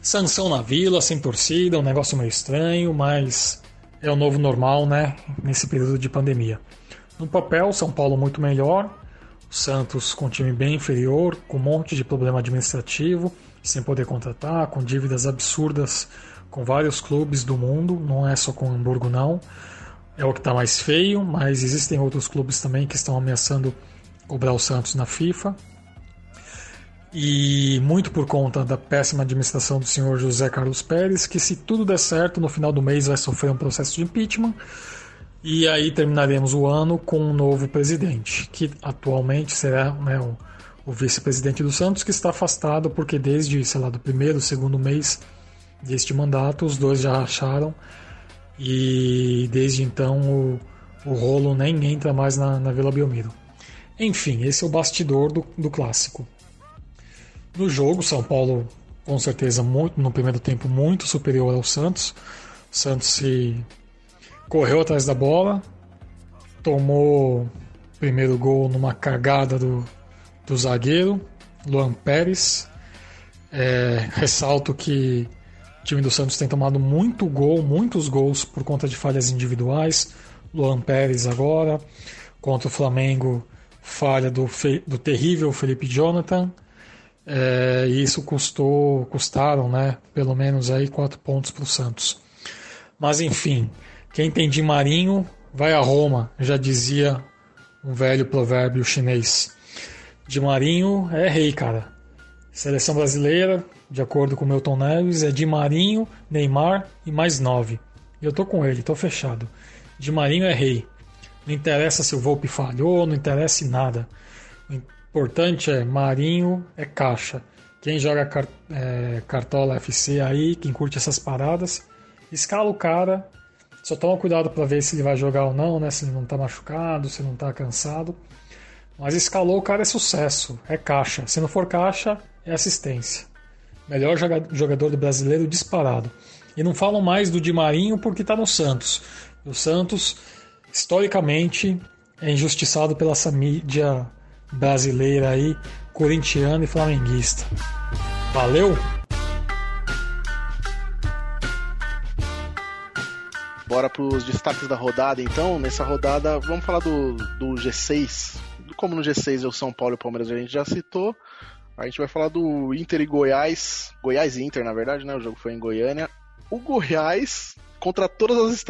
Sanção na vila, sem torcida, um negócio meio estranho, mas é o novo normal, né? Nesse período de pandemia. No papel, São Paulo muito melhor, Santos com um time bem inferior, com um monte de problema administrativo, sem poder contratar, com dívidas absurdas com vários clubes do mundo, não é só com o Hamburgo não. É o que está mais feio, mas existem outros clubes também que estão ameaçando cobrar o Santos na FIFA e muito por conta da péssima administração do senhor José Carlos Pérez, que se tudo der certo, no final do mês vai sofrer um processo de impeachment, e aí terminaremos o ano com um novo presidente, que atualmente será né, o, o vice-presidente do Santos, que está afastado porque desde, sei lá, do primeiro, segundo mês deste mandato, os dois já racharam, e desde então o, o rolo nem entra mais na, na Vila Belmiro. Enfim, esse é o bastidor do, do clássico. No jogo, São Paulo com certeza muito no primeiro tempo muito superior ao Santos. O Santos se correu atrás da bola, tomou o primeiro gol numa cagada do, do zagueiro Luan Pérez. É, ressalto que o time do Santos tem tomado muito gol, muitos gols por conta de falhas individuais. Luan Pérez agora contra o Flamengo, falha do, do terrível Felipe Jonathan. É, e isso custou, custaram, né, pelo menos aí quatro pontos para o Santos. Mas enfim, quem tem de Marinho vai a Roma, já dizia um velho provérbio chinês. De Marinho é rei, cara. Seleção brasileira, de acordo com o Milton Neves, é de Marinho, Neymar e mais nove. E eu tô com ele, tô fechado. De Marinho é rei. Não interessa se o Volpe falhou, não interessa em nada. O importante é Marinho é caixa. Quem joga é, Cartola FC aí, quem curte essas paradas, escala o cara. Só toma cuidado para ver se ele vai jogar ou não, né? Se ele não tá machucado, se não tá cansado. Mas escalou o cara é sucesso, é caixa. Se não for caixa, é assistência. Melhor joga- jogador do brasileiro disparado. E não falam mais do Di Marinho porque tá no Santos. O Santos, historicamente, é injustiçado pela essa mídia brasileira aí, corintiana e flamenguista. Valeu! Bora pros destaques da rodada, então. Nessa rodada, vamos falar do, do G6. Como no G6 é o São Paulo e o Palmeiras, a gente já citou. A gente vai falar do Inter e Goiás. Goiás e Inter, na verdade, né? O jogo foi em Goiânia. O Goiás contra todos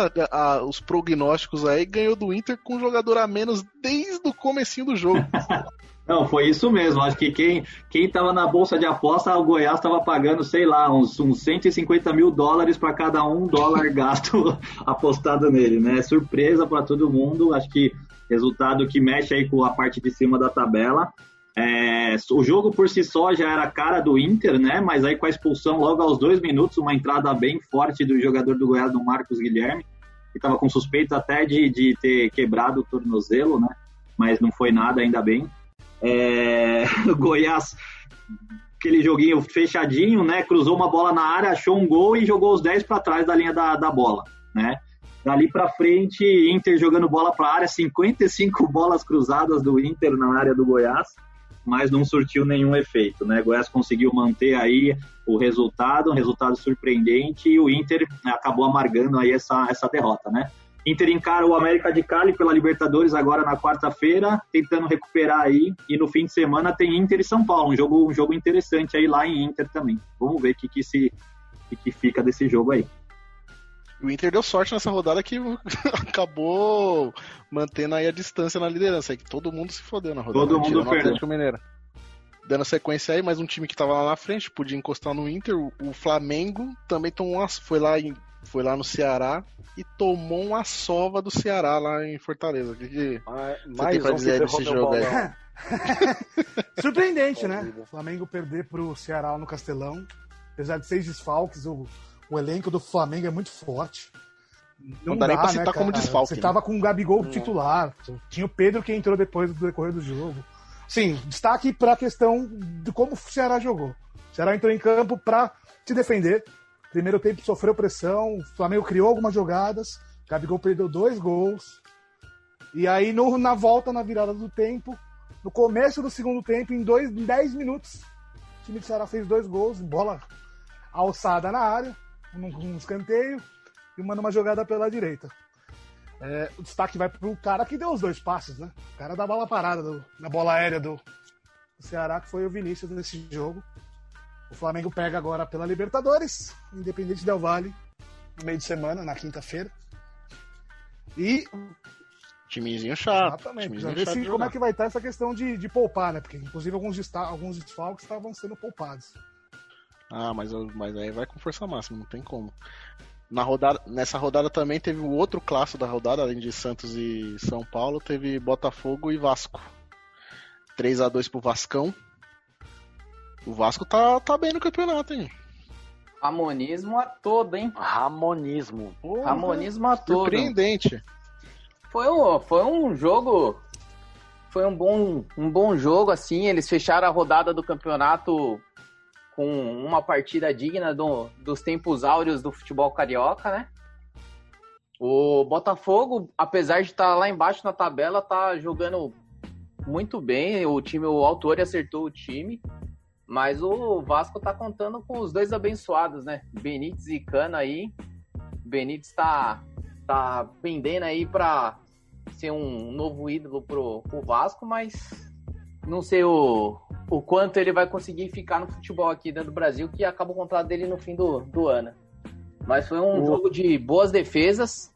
os prognósticos aí, ganhou do Inter com um jogador a menos desde o comecinho do jogo. Não, foi isso mesmo. Acho que quem, quem tava na bolsa de aposta, o Goiás estava pagando, sei lá, uns, uns 150 mil dólares para cada um dólar gasto apostado nele, né? Surpresa para todo mundo. Acho que resultado que mexe aí com a parte de cima da tabela. É, o jogo por si só já era cara do Inter, né? Mas aí com a expulsão logo aos dois minutos, uma entrada bem forte do jogador do Goiás, do Marcos Guilherme, que estava com suspeita até de, de ter quebrado o tornozelo, né? Mas não foi nada, ainda bem. É, Goiás, aquele joguinho fechadinho, né? Cruzou uma bola na área, achou um gol e jogou os 10 para trás da linha da, da bola, né? Dali para frente, Inter jogando bola para área, 55 bolas cruzadas do Inter na área do Goiás, mas não surtiu nenhum efeito, né? Goiás conseguiu manter aí o resultado, um resultado surpreendente e o Inter acabou amargando aí essa, essa derrota, né? Inter encara o América de Cali pela Libertadores agora na quarta-feira, tentando recuperar aí. E no fim de semana tem Inter e São Paulo, um jogo, um jogo interessante aí lá em Inter também. Vamos ver o que, que, se, que, que fica desse jogo aí. O Inter deu sorte nessa rodada que acabou mantendo aí a distância na liderança. que todo mundo se fodeu na rodada. Todo mundo perdeu. Mineiro. Dando sequência aí, mais um time que tava lá na frente, podia encostar no Inter. O Flamengo também tomou foi lá em foi lá no Ceará e tomou uma sova do Ceará lá em Fortaleza. O que, que mais tem pra dizer desse jogo aí? Surpreendente, né? O Flamengo perder pro Ceará no Castelão. Apesar de seis desfalques, o, o elenco do Flamengo é muito forte. Não, não dá, nem pra citar né, como desfalque. Você né? tava com o Gabigol titular. Tinha o Pedro que entrou depois do decorrer do jogo. Sim, destaque para a questão de como o Ceará jogou. O Ceará entrou em campo para se defender, Primeiro tempo sofreu pressão, o Flamengo criou algumas jogadas, Gabigol perdeu dois gols. E aí no, na volta, na virada do tempo, no começo do segundo tempo, em, dois, em dez minutos, o time do Ceará fez dois gols, bola alçada na área, um, um escanteio e uma numa jogada pela direita. É, o destaque vai pro cara que deu os dois passes, né? O cara da bola parada, do, na bola aérea do, do Ceará, que foi o Vinícius nesse jogo. O Flamengo pega agora pela Libertadores, Independente Del Vale, no meio de semana, na quinta-feira. E. Timezinho chato. Exatamente. Timezinho ver se, como é que vai estar essa questão de, de poupar, né? Porque, inclusive, alguns, alguns desfalques estavam sendo poupados. Ah, mas, mas aí vai com força máxima, não tem como. Na rodada, nessa rodada também teve o outro clássico da rodada, além de Santos e São Paulo, teve Botafogo e Vasco. 3 a 2 pro Vascão. O Vasco tá, tá bem no campeonato, hein? Ramonismo a todo, hein? Ramonismo. Porra, Ramonismo a todo. Surpreendente. Foi um, foi um jogo. Foi um bom, um bom jogo, assim. Eles fecharam a rodada do campeonato com uma partida digna do, dos tempos áureos do futebol carioca, né? O Botafogo, apesar de estar tá lá embaixo na tabela, tá jogando muito bem. O time, o autor acertou o time. Mas o Vasco tá contando com os dois abençoados, né? Benítez e Cano aí. Benítez tá, tá pendendo aí pra ser um novo ídolo pro, pro Vasco, mas não sei o, o quanto ele vai conseguir ficar no futebol aqui dentro do Brasil, que acaba o contrato dele no fim do, do ano. Mas foi um o... jogo de boas defesas.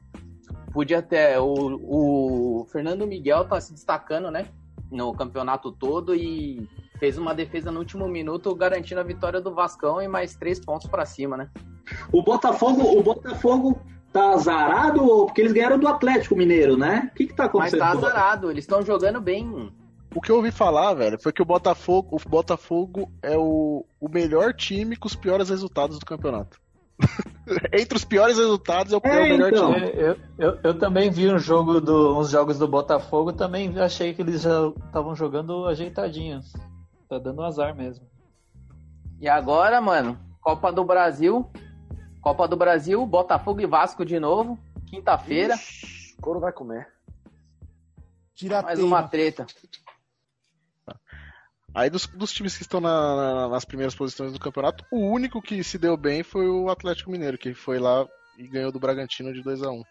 Podia até. O, o Fernando Miguel tá se destacando, né? No campeonato todo e fez uma defesa no último minuto, garantindo a vitória do Vascão e mais três pontos para cima, né? O Botafogo, o Botafogo tá azarado ou porque eles ganharam do Atlético Mineiro, né? O que que tá acontecendo? Mas tá azarado, eles estão jogando bem. O que eu ouvi falar, velho, foi que o Botafogo, o Botafogo é o, o melhor time com os piores resultados do campeonato. Entre os piores resultados é o, é, melhor então. time. Eu, eu, eu, também vi um jogo do, uns jogos do Botafogo, também achei que eles já estavam jogando ajeitadinhos. Tá dando azar mesmo. E agora, mano, Copa do Brasil. Copa do Brasil, Botafogo e Vasco de novo. Quinta-feira. Couro vai comer. Tira Mais uma treta. Aí dos, dos times que estão na, na, nas primeiras posições do campeonato, o único que se deu bem foi o Atlético Mineiro, que foi lá e ganhou do Bragantino de 2 a 1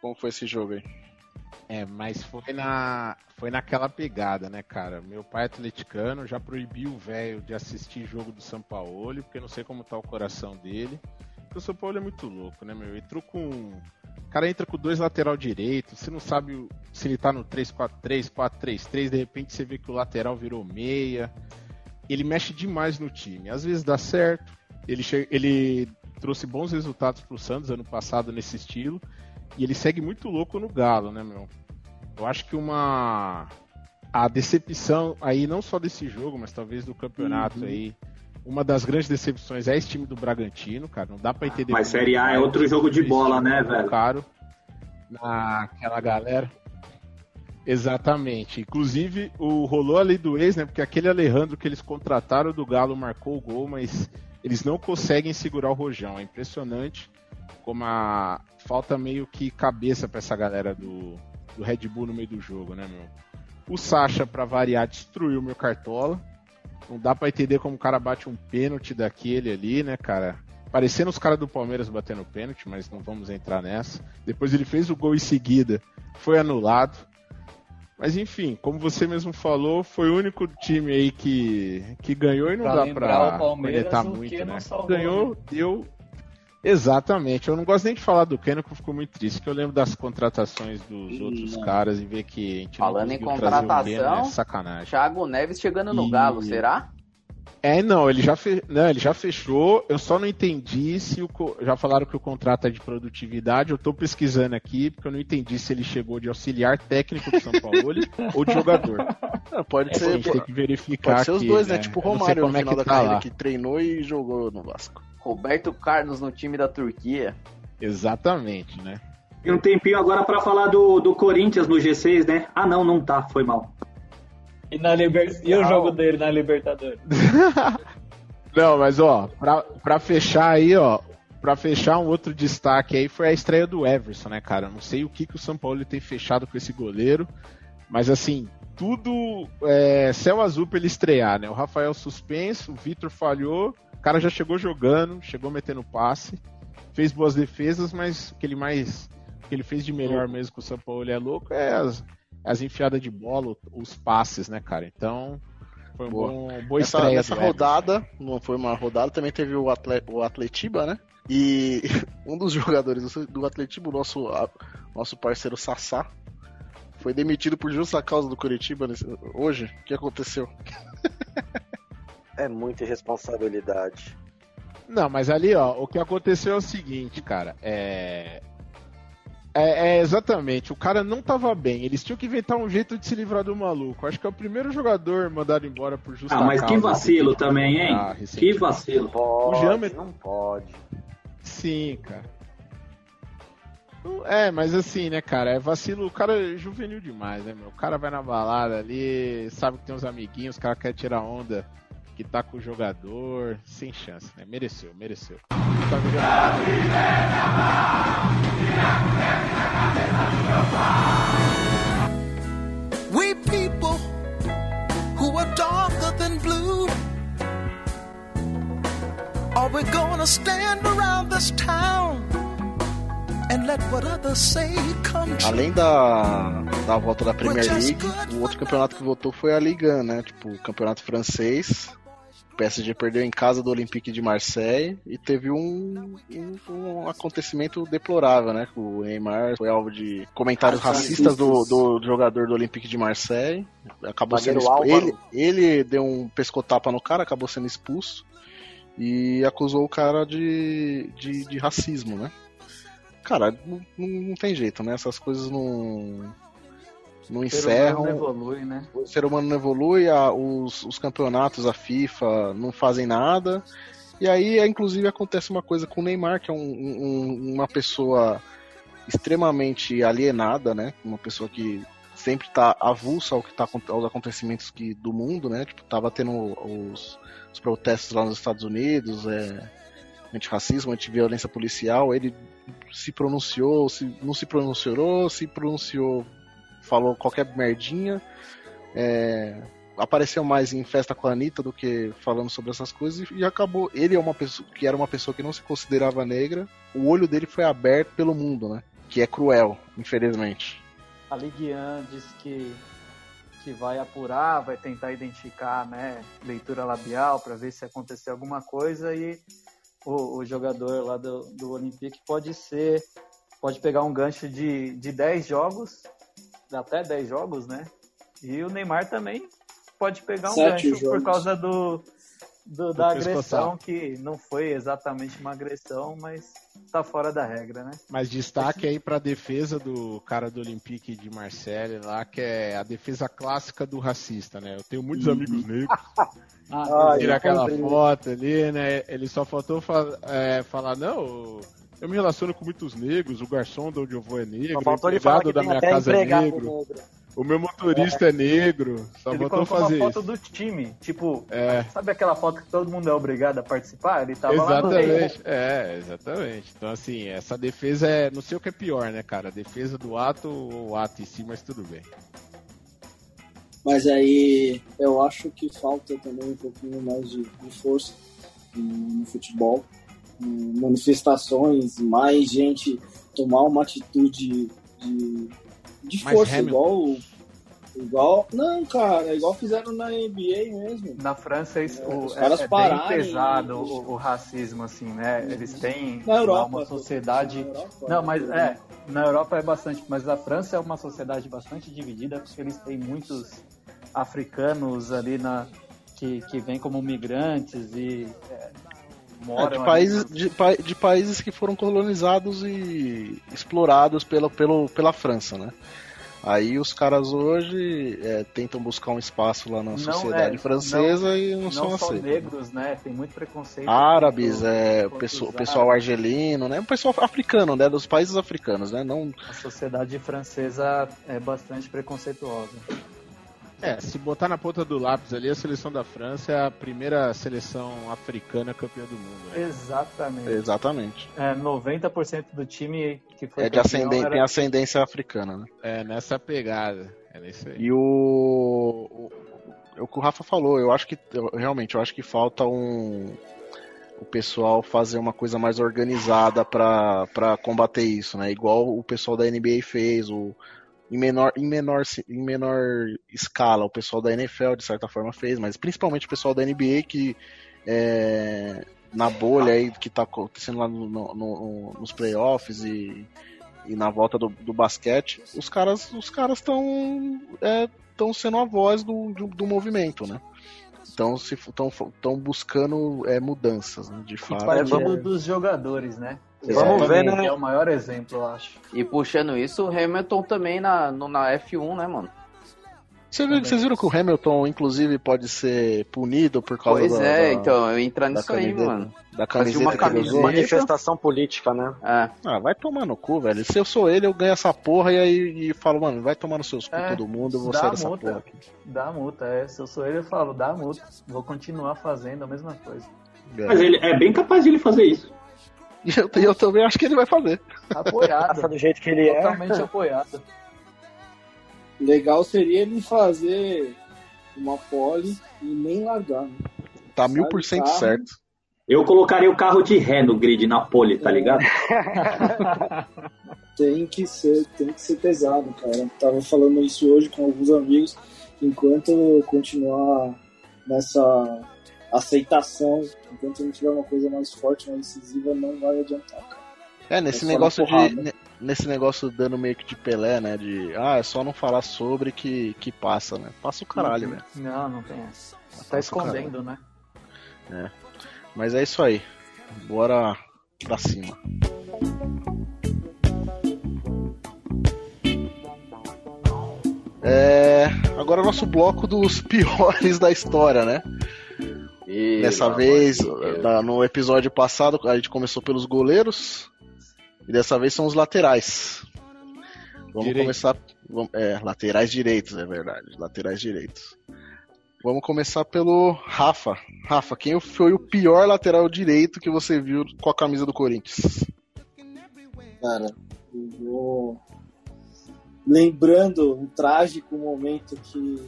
Como foi esse jogo aí? É, mas foi na foi naquela pegada, né, cara? Meu pai é atleticano, já proibiu o velho de assistir jogo do São Paulo, porque não sei como tá o coração dele. o São Paulo é muito louco, né, meu? Entrou com. O cara entra com dois lateral direito, você não sabe se ele tá no 3-4-3, 4-3-3, de repente você vê que o lateral virou meia. Ele mexe demais no time. Às vezes dá certo. Ele, che... ele trouxe bons resultados pro Santos ano passado nesse estilo. E ele segue muito louco no Galo, né, meu? Eu acho que uma. A decepção aí, não só desse jogo, mas talvez do campeonato uhum. aí uma das grandes decepções é esse time do Bragantino, cara. Não dá para entender. Mas Série A é outro jogo de bola, né, velho? Caro naquela galera. Exatamente. Inclusive, o rolou ali do ex, né? Porque aquele Alejandro que eles contrataram do Galo marcou o gol, mas eles não conseguem segurar o Rojão. É impressionante como a falta meio que cabeça para essa galera do, do Red Bull no meio do jogo, né, meu? O Sacha, para variar, destruiu meu cartola. Não dá para entender como o cara bate um pênalti daquele ali, né, cara? Parecendo os caras do Palmeiras batendo pênalti, mas não vamos entrar nessa. Depois ele fez o gol em seguida, foi anulado. Mas enfim, como você mesmo falou, foi o único time aí que, que ganhou e não pra dá pra comentar muito, né? Ganhou, né? deu Exatamente. Eu não gosto nem de falar do Keno, que eu fico muito triste, que eu lembro das contratações dos outros caras e ver que a gente Falando não em contratação, Keno, é sacanagem. Thiago Neves chegando no e... Galo, será? É, não, ele já, fe... não, ele já fechou. Eu só não entendi se o. Já falaram que o contrato é de produtividade. Eu tô pesquisando aqui, porque eu não entendi se ele chegou de auxiliar técnico do São Paulo ou de jogador. Não, pode é, ser. A gente tem que verificar. Pode ser os dois, né? né? Tipo o Romário no é final da tá carreira, lá. que treinou e jogou no Vasco. Roberto Carlos no time da Turquia. Exatamente, né? Tem um tempinho agora para falar do, do Corinthians no G6, né? Ah, não, não tá, foi mal. E, na liber... e o jogo dele na Libertadores? não, mas ó, pra, pra fechar aí, ó, pra fechar um outro destaque aí foi a estreia do Everson, né, cara? Não sei o que, que o São Paulo tem fechado com esse goleiro, mas assim, tudo é, céu azul pra ele estrear, né? O Rafael suspenso, o Vitor falhou, cara já chegou jogando, chegou metendo passe, fez boas defesas, mas o que ele mais. O que ele fez de melhor mesmo com o São Paulo é louco é as, as enfiadas de bola, os passes, né, cara? Então. Foi uma boa, boa essa, rodada, não foi uma rodada, também teve o, atle, o Atletiba, né? E um dos jogadores do Atletiba, o nosso, a, nosso parceiro Sassá, foi demitido por justa causa do Curitiba hoje. O que aconteceu? É muita irresponsabilidade. Não, mas ali, ó, o que aconteceu é o seguinte, cara. É... É, é, exatamente, o cara não tava bem. Eles tinham que inventar um jeito de se livrar do maluco. Acho que é o primeiro jogador mandado embora por justa Ah, mas que vacilo também, hein? Que vacilo. Pode, o Jamer... Não pode. Sim, cara. É, mas assim, né, cara, é vacilo, o cara é juvenil demais, né, meu? O cara vai na balada ali, sabe que tem uns amiguinhos, o cara quer tirar onda que tá com o jogador, sem chance, né? Mereceu, mereceu. We people who are darker than blue Are we gonna stand around this town Além da, da volta da Premier League, o outro campeonato que voltou foi a Liga, né? Tipo, o campeonato francês. O PSG perdeu em casa do Olympique de Marseille e teve um, um, um acontecimento deplorável, né? O Neymar foi alvo de comentários racistas do, do, do jogador do Olympique de Marseille. Acabou sendo ele, ele deu um pescotapa no cara, acabou sendo expulso e acusou o cara de, de, de racismo, né? Cara, não, não, tem jeito, né? Essas coisas não não o encerram. Não evolui, né? O ser humano não evolui, a, os, os campeonatos, a FIFA não fazem nada. E aí, é, inclusive, acontece uma coisa com o Neymar, que é um, um, uma pessoa extremamente alienada, né? Uma pessoa que sempre tá avulsa ao que tá aos acontecimentos que, do mundo, né? Tipo, tava tendo os, os protestos lá nos Estados Unidos, é, antirracismo, antiviolência policial, ele se pronunciou, se, não se pronunciou, se pronunciou falou qualquer merdinha. É, apareceu mais em festa com a Anitta do que falando sobre essas coisas e acabou. Ele é uma pessoa que era uma pessoa que não se considerava negra. O olho dele foi aberto pelo mundo, né? Que é cruel, infelizmente. A Ligue 1 diz que que vai apurar, vai tentar identificar, né, leitura labial para ver se aconteceu alguma coisa e o, o jogador lá do, do Olympique pode ser, pode pegar um gancho de, de 10 jogos, até 10 jogos, né? E o Neymar também pode pegar um Sete gancho jogos. por causa do, do- da agressão, que não foi exatamente uma agressão, mas tá fora da regra, né? Mas destaque aí pra defesa do cara do Olympique de Marseille lá, que é a defesa clássica do racista, né? Eu tenho muitos amigos negros. Ah, Tira eu aquela foto ali, né? Ele só faltou fa- é, falar, não, eu me relaciono com muitos negros, o garçom de onde eu vou é negro, o empregado da minha casa é negro, o meu motorista é, negro, só Ele colocou fazer uma foto isso. do time, tipo, É. sabe aquela foto que todo mundo é obrigado a participar? Ele tava lá no meio. Exatamente, é, exatamente. Então, assim, essa defesa é. Não sei o que é pior, né, cara? A defesa do ato ou o ato em si, mas tudo bem. Mas aí eu acho que falta também um pouquinho mais de, de força no, no futebol. Manifestações, mais gente tomar uma atitude de, de força, igual. Igual. Não, cara, igual fizeram na NBA mesmo. Na França isso, o- os é, caras é bem pararem pesado e- o, o racismo, assim, né? Eles têm Na Europa, uma sociedade. na Europa, Não, mas né? é, na Europa é bastante, mas a França é uma sociedade bastante dividida porque eles têm muitos africanos ali na que, que vêm como migrantes e é, É, moram de, ali países, de, pa- de países que foram colonizados e explorados pela, pelo, pela França, né? Aí os caras hoje é, tentam buscar um espaço lá na Não, sociedade é, francesa não- e não, não são aceitos. negros, né? Tem muito preconceito. Árabes, é, o pessoal, pessoal argelino, né? O pessoal africano, né? Dos países africanos, né? Não, A sociedade francesa é bastante preconceituosa. É, se botar na ponta do lápis ali, a seleção da França é a primeira seleção africana campeã do mundo, né? Exatamente. exatamente. É, 90% do time que foi É de ascendência, era- tem ascendência africana, né? É, nessa pegada. É nisso aí. E o, o, é o que o Rafa falou, eu acho que eu- realmente eu acho que falta um o pessoal fazer uma coisa mais organizada pra pra combater isso, né? Igual o pessoal da NBA fez, o em menor, em, menor, em menor escala, o pessoal da NFL de certa forma fez, mas principalmente o pessoal da NBA que é, na bolha aí que tá acontecendo lá no- no- no- nos playoffs e, e na volta do, do basquete, os caras os caras estão estão sendo a voz do, do, do movimento, né? Então se estão buscando é, mudanças, né, de fato. Partindo dos jogadores, né? Vamos ver, né? É o maior exemplo, eu acho. E puxando isso, o Hamilton também na, no- na F1, né, mano? Você viu- Vocês viram que o Hamilton, inclusive, pode ser punido por causa Pois da, é, da- então, eu entrar nisso aí, mano. Da camiseta uma camiseta. Manifestação política, né? É. Ah, vai tomar no cu, velho. Se eu sou ele, eu ganho essa porra e aí e falo, mano, vai tomar nos seus cu É, todo mundo, eu vou dá sair dessa multa. porra aqui. Dá multa, é. Se eu sou ele, eu falo, dá multa. Vou continuar fazendo a mesma coisa. Mas ele é bem capaz de ele fazer isso. E eu, eu também acho que ele vai fazer. Apoiado. Passa do jeito que ele é. Totalmente apoiado. Legal seria ele fazer uma pole e nem largar. Né? Tá mil por cento certo. Eu colocaria o carro de ré no grid na pole, tá ligado? Tem que ser, tem que ser pesado, cara. Tava falando isso hoje com alguns amigos. Enquanto continuar nessa aceitação, enquanto não tiver uma coisa mais forte, mais decisiva, não vai adiantar, cara. É, nesse É negócio de. ne- Nesse negócio dando meio que de Pelé, né? De. Ah, é só não falar sobre que, que passa, né? Passa o caralho, velho. Não, não tem essa. Tá Passa escondendo, né? É. Mas é isso aí. Bora pra cima. É, agora o nosso bloco dos piores da história, né? E, Dessa vez, na- no episódio passado, a gente começou pelos goleiros. E dessa vez são os laterais. Vamos Direito. começar. vamos- é, laterais direitos, é verdade. Laterais direitos. Vamos começar pelo Rafa. Rafa, quem foi o pior lateral direito que você viu com a camisa do Corinthians? Cara, eu vou. Lembrando um trágico momento que,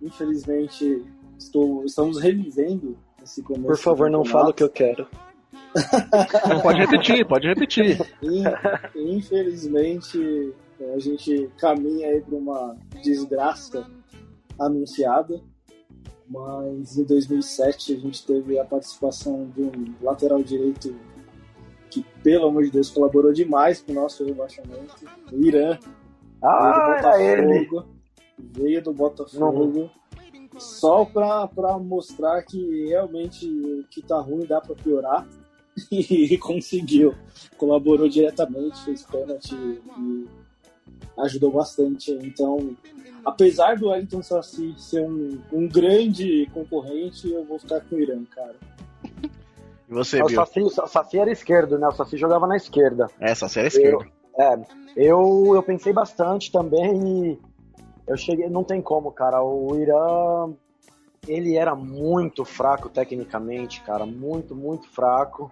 infelizmente, estou, estamos revivendo esse começo. Por favor, do não fala o que eu quero. Pode repetir, pode repetir. In- Infelizmente, a gente caminha aí para uma desgraça anunciada, mas em 2007 a gente teve a participação de um lateral direito que, pelo amor de Deus, colaborou demais com o nosso rebaixamento, o Irã. Ah, era ele. Veio do Botafogo. Só pra, pra mostrar que realmente o que tá ruim dá pra piorar. E conseguiu. Colaborou diretamente, fez pênalti e ajudou bastante. Então, apesar do Wellington Saci ser um, um grande concorrente, eu vou ficar com o Irã, cara. E você, o Bill? Saci, o Saci era esquerdo, né? O Saci jogava na esquerda. É, Saci era esquerdo. Eu, é, eu, eu pensei bastante também e eu cheguei, não tem como, cara. O Irã, ele era muito fraco tecnicamente, cara, muito, muito fraco.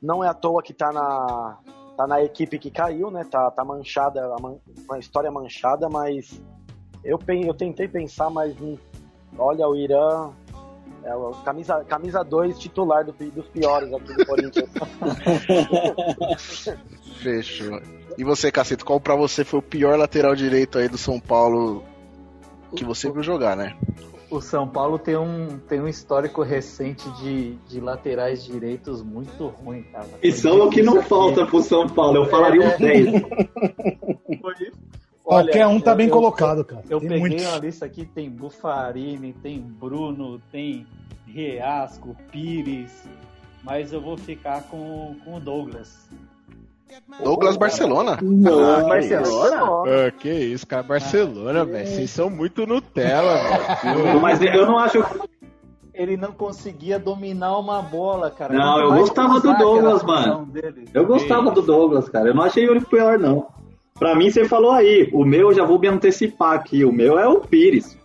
Não é à toa que tá na, tá na equipe que caiu, né? Tá, tá manchada, uma história manchada, mas eu, eu tentei pensar, mas olha, o Irã é camisa 2 camisa dois titular do, dos piores aqui do Corinthians. Fechou. E você, Cacito, qual pra você foi o pior lateral direito aí do São Paulo que você viu jogar, né? O São Paulo tem um, tem um histórico recente de, de laterais direitos muito ruim, cara. E são o que não falta pro São Paulo, eu falaria É. uns 10. Qualquer um tá bem eu- colocado, cara. Eu Tem peguei muitos. uma lista aqui, tem Bufarini, tem Bruno, tem Reasco, Pires, mas eu vou ficar com, com o Douglas. Douglas Barcelona? Não, Ah, Barcelona? Ah, que isso, cara. Barcelona, velho. Vocês são muito Nutella, velho. Mas eu não acho. Ele não conseguia dominar uma bola, cara. Não, eu gostava do Douglas, mano. dele. Eu gostava do Douglas, cara. Eu não achei ele pior, não. Pra mim, você falou aí. O meu, eu já vou me antecipar aqui. O meu é o Pires.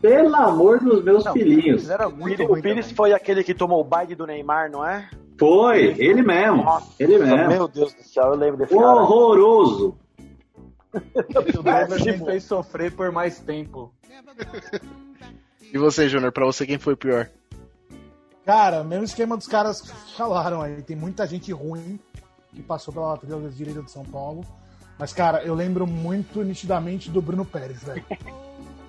Pelo amor dos meus filhinhos. Era muito o Pires foi aquele que tomou o baile do Neymar, não é? Foi, ele mesmo. ele mesmo. Meu Deus do céu, eu lembro desse cara. Horroroso. O Douglas me fez sofrer por mais tempo. E você, Júnior, pra você quem foi pior? Cara, mesmo esquema dos caras que falaram aí. Tem muita gente ruim que passou pela lateral direita do São Paulo. Mas, cara, eu lembro muito nitidamente do Bruno Pérez, velho.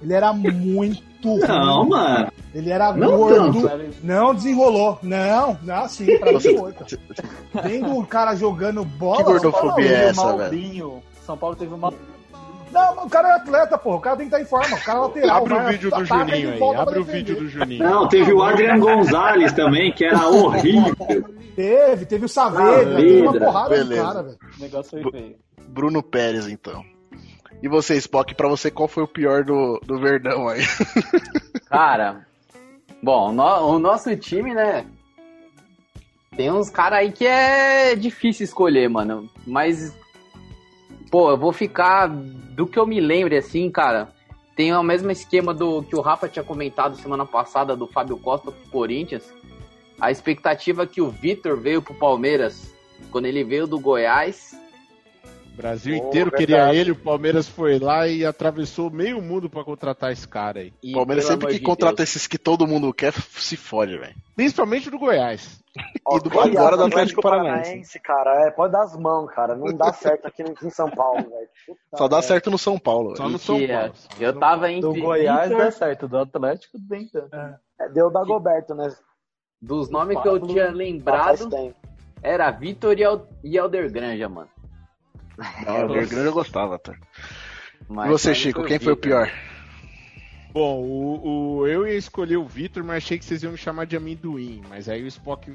Ele era muito ruim. Não, mano. Ele era Não gordo. tanto. Não desenrolou. Não, não, sim, pra mim foi, cara. Vendo o cara jogando bola. Que gordofobia São Paulo, é essa, velho? São Paulo teve uma. Não, o cara é atleta, porra. O cara tem que estar em forma. O cara é lateral. Abre o vídeo do Juninho aí. Abre o vídeo do Juninho. Não, teve o Adrian Gonzalez também, que era horrível. Teve, teve o Saavedra, teve uma porrada beleza. de cara, velho. O negócio foi feio. Bruno Pérez, então. E você, Spock, pra você qual foi o pior do, do Verdão aí? Cara, bom, no- o nosso time, né? Tem uns caras aí que é difícil escolher, mano. Mas, pô, eu vou ficar do que eu me lembre, assim, cara. Tem o mesmo esquema do que o Rafa tinha comentado semana passada do Fábio Costa pro Corinthians. A expectativa que o Vitor veio pro Palmeiras quando ele veio do Goiás. O Brasil Pô, inteiro verdade. queria ele, o Palmeiras foi lá e atravessou meio mundo pra contratar esse cara aí. O Palmeiras sempre que contrata esses que todo mundo quer, se fode, velho. Principalmente do Goiás. Ó, E do Goiás, agora do Atlético Paranaense. Paranaense, cara, é, pode dar as mãos, cara. Não dá certo aqui em São Paulo, velho. Só dá certo no São Paulo. Só no São Paulo. eu tava entre Do Goiás Vitor- dá certo, do Atlético nem tanto. É, deu da Goberto, né? Dos nomes que eu tinha lembrado era Vitor e Al- e Alder Granja, mano. Não, o Grande eu gostava, tá? Mas E você, Chico, foi quem foi o pior? Bom, o, o- eu ia escolher o Vitor, mas achei que vocês iam me chamar de amendoim. Mas aí o Spock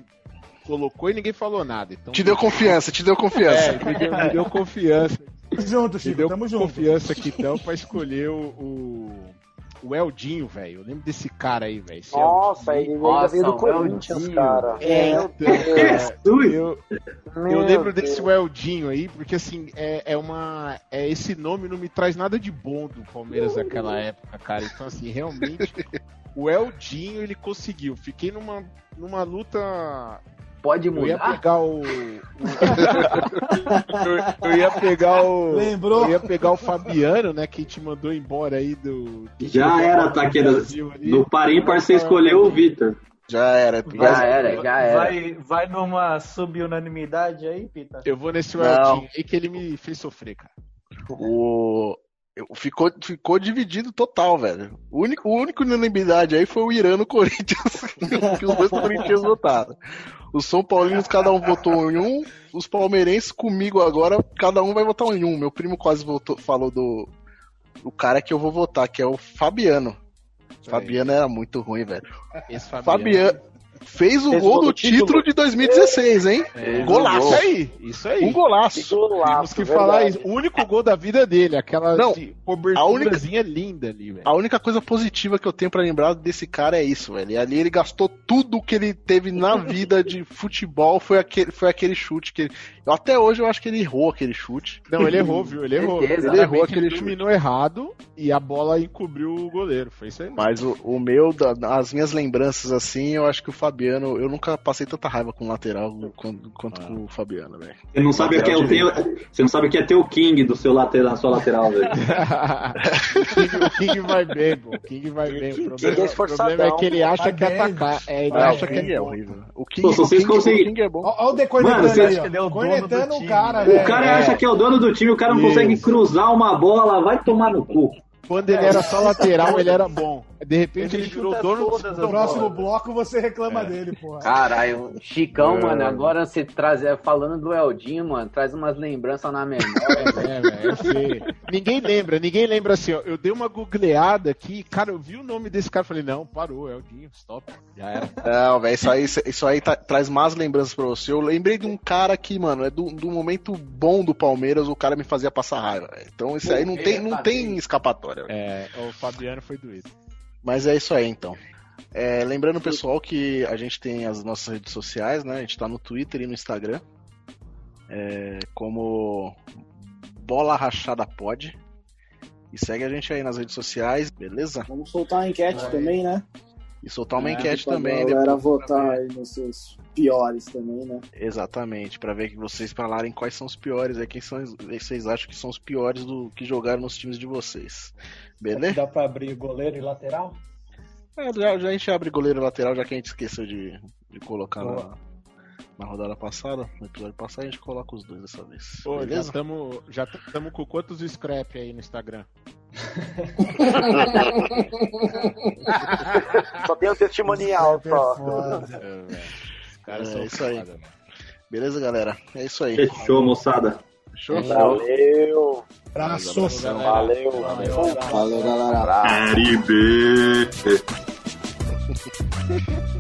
colocou e ninguém falou nada. Então, Te deu confiança, te deu confiança. É, me deu, me deu confiança. Tamo junto, Me Chico, deu tamo junto. confiança aqui então pra escolher o, o, o Eldinho, velho. Eu lembro desse cara aí, velho. Nossa, ele Eldinho. ainda veio do o Corinthians, Eldinho. cara. É, Meu então, Ui. eu, eu Meu lembro Deus. desse Eldinho aí, porque assim, é, é uma. É, esse nome não me traz nada de bom do Palmeiras naquela época, cara. Então, assim, realmente, o Eldinho ele conseguiu. Fiquei numa, numa luta. Pode Eu ia mudar? pegar o. eu, eu ia pegar o. Lembrou? Eu ia pegar o Fabiano, né? Que te mandou embora aí do. do Já era, Taqueira. Brasil ali. No Parímpar você escolheu o Vitor. Já era. Já era, já era. Vai, vai numa subunanimidade aí, Pita? Eu vou nesse Não. Eldinho aí que ele me fez sofrer, cara. O... ficou, ficou dividido total, velho. O único, o único unanimidade aí foi o Irã no Corinthians, que os dois Corinthians votaram. Os São Paulinos, cada um votou em um. Os palmeirenses comigo agora, cada um vai votar em um. Meu primo quase votou, falou do, do cara que eu vou votar, que é o Fabiano. Fabiano era muito ruim, velho. Esse Fabiano. Fabiano fez o Fez gol gol do título. título de 2016, hein? É, golaço. Isso aí, isso aí. Um golaço. Temos que falar isso. O único gol da vida dele, aquela Não, de a coberturazinha linda ali, velho. A única coisa positiva que eu tenho pra lembrar desse cara é isso, velho. E ali ele gastou tudo que ele teve na vida de futebol, foi aquele, foi aquele chute que ele... eu, Até hoje eu acho que ele errou aquele chute. Não, ele errou, viu? Ele errou. Ele Exatamente, errou aquele ele chute. dominou errado e a bola encobriu o goleiro. Foi isso aí. Mas o, o meu, da- as minhas lembranças assim, eu acho que o Fabiano, eu nunca passei tanta raiva com o lateral quanto, quanto com o Fabiano, velho. Você não sabe o que é o teu, você não sabe o que é ter o King do seu lateral, na sua lateral, velho. o, King, o King vai bem, pô. O King vai bem. O King problema, é o problema é que ele acha que é bem. atacar. É, ele Ah, acha o que é é bom. horrível. O King, Pô, se o vocês o King é bom. Olha o ele é o Cornetando o cara, O velho. cara É. acha que é o dono do time, o cara não Isso. consegue cruzar uma bola, vai tomar no cu. Quando ele era só lateral, ele era bom. De repente ele, virou dono do No próximo bloco você reclama dele, porra. Caralho, Chicão, É. mano, agora você traz, é, falando do Eldinho, mano, traz umas lembranças na memória. É, velho, é. Ninguém lembra, ninguém lembra assim, ó. Eu dei uma googleada aqui, cara, eu vi o nome desse cara, falei, não, parou, é o Dinho, stop, já era. Não, velho, isso aí, isso aí tá- traz más lembranças pra você. Eu lembrei de um cara que, mano, é do, do momento bom do Palmeiras, o cara me fazia passar raiva. Então isso aí não tem, não tem escapatória. É, o Fabiano foi doído. Mas é isso aí, então. É, lembrando, pessoal, que a gente tem as nossas redes sociais, né? A gente tá no Twitter e no Instagram. É, como Bola Rachada Pod. E segue a gente aí nas redes sociais, beleza? Vamos soltar a enquete também, né? E soltar uma É, enquete também. galera depois, votar aí nos seus piores também, né? Exatamente, pra ver que vocês falarem quais são os piores, aí quem são, vocês acham que são os piores do que jogaram nos times de vocês. Beleza? Dá pra abrir goleiro e lateral? É, já, já a gente abre goleiro lateral, já que a gente esqueceu de, de colocar na, Boa. na rodada passada, no episódio passado, a gente coloca os dois dessa vez. Pô, já beleza? estamos já tamo com quantos scrap aí no Instagram? Só tem o testimonial, só. É, É são isso aí. Beleza, galera? É isso aí. Fechou, moçada. Fechou? Valeu. Abraço. Valeu. Valeu, galera. Caribe.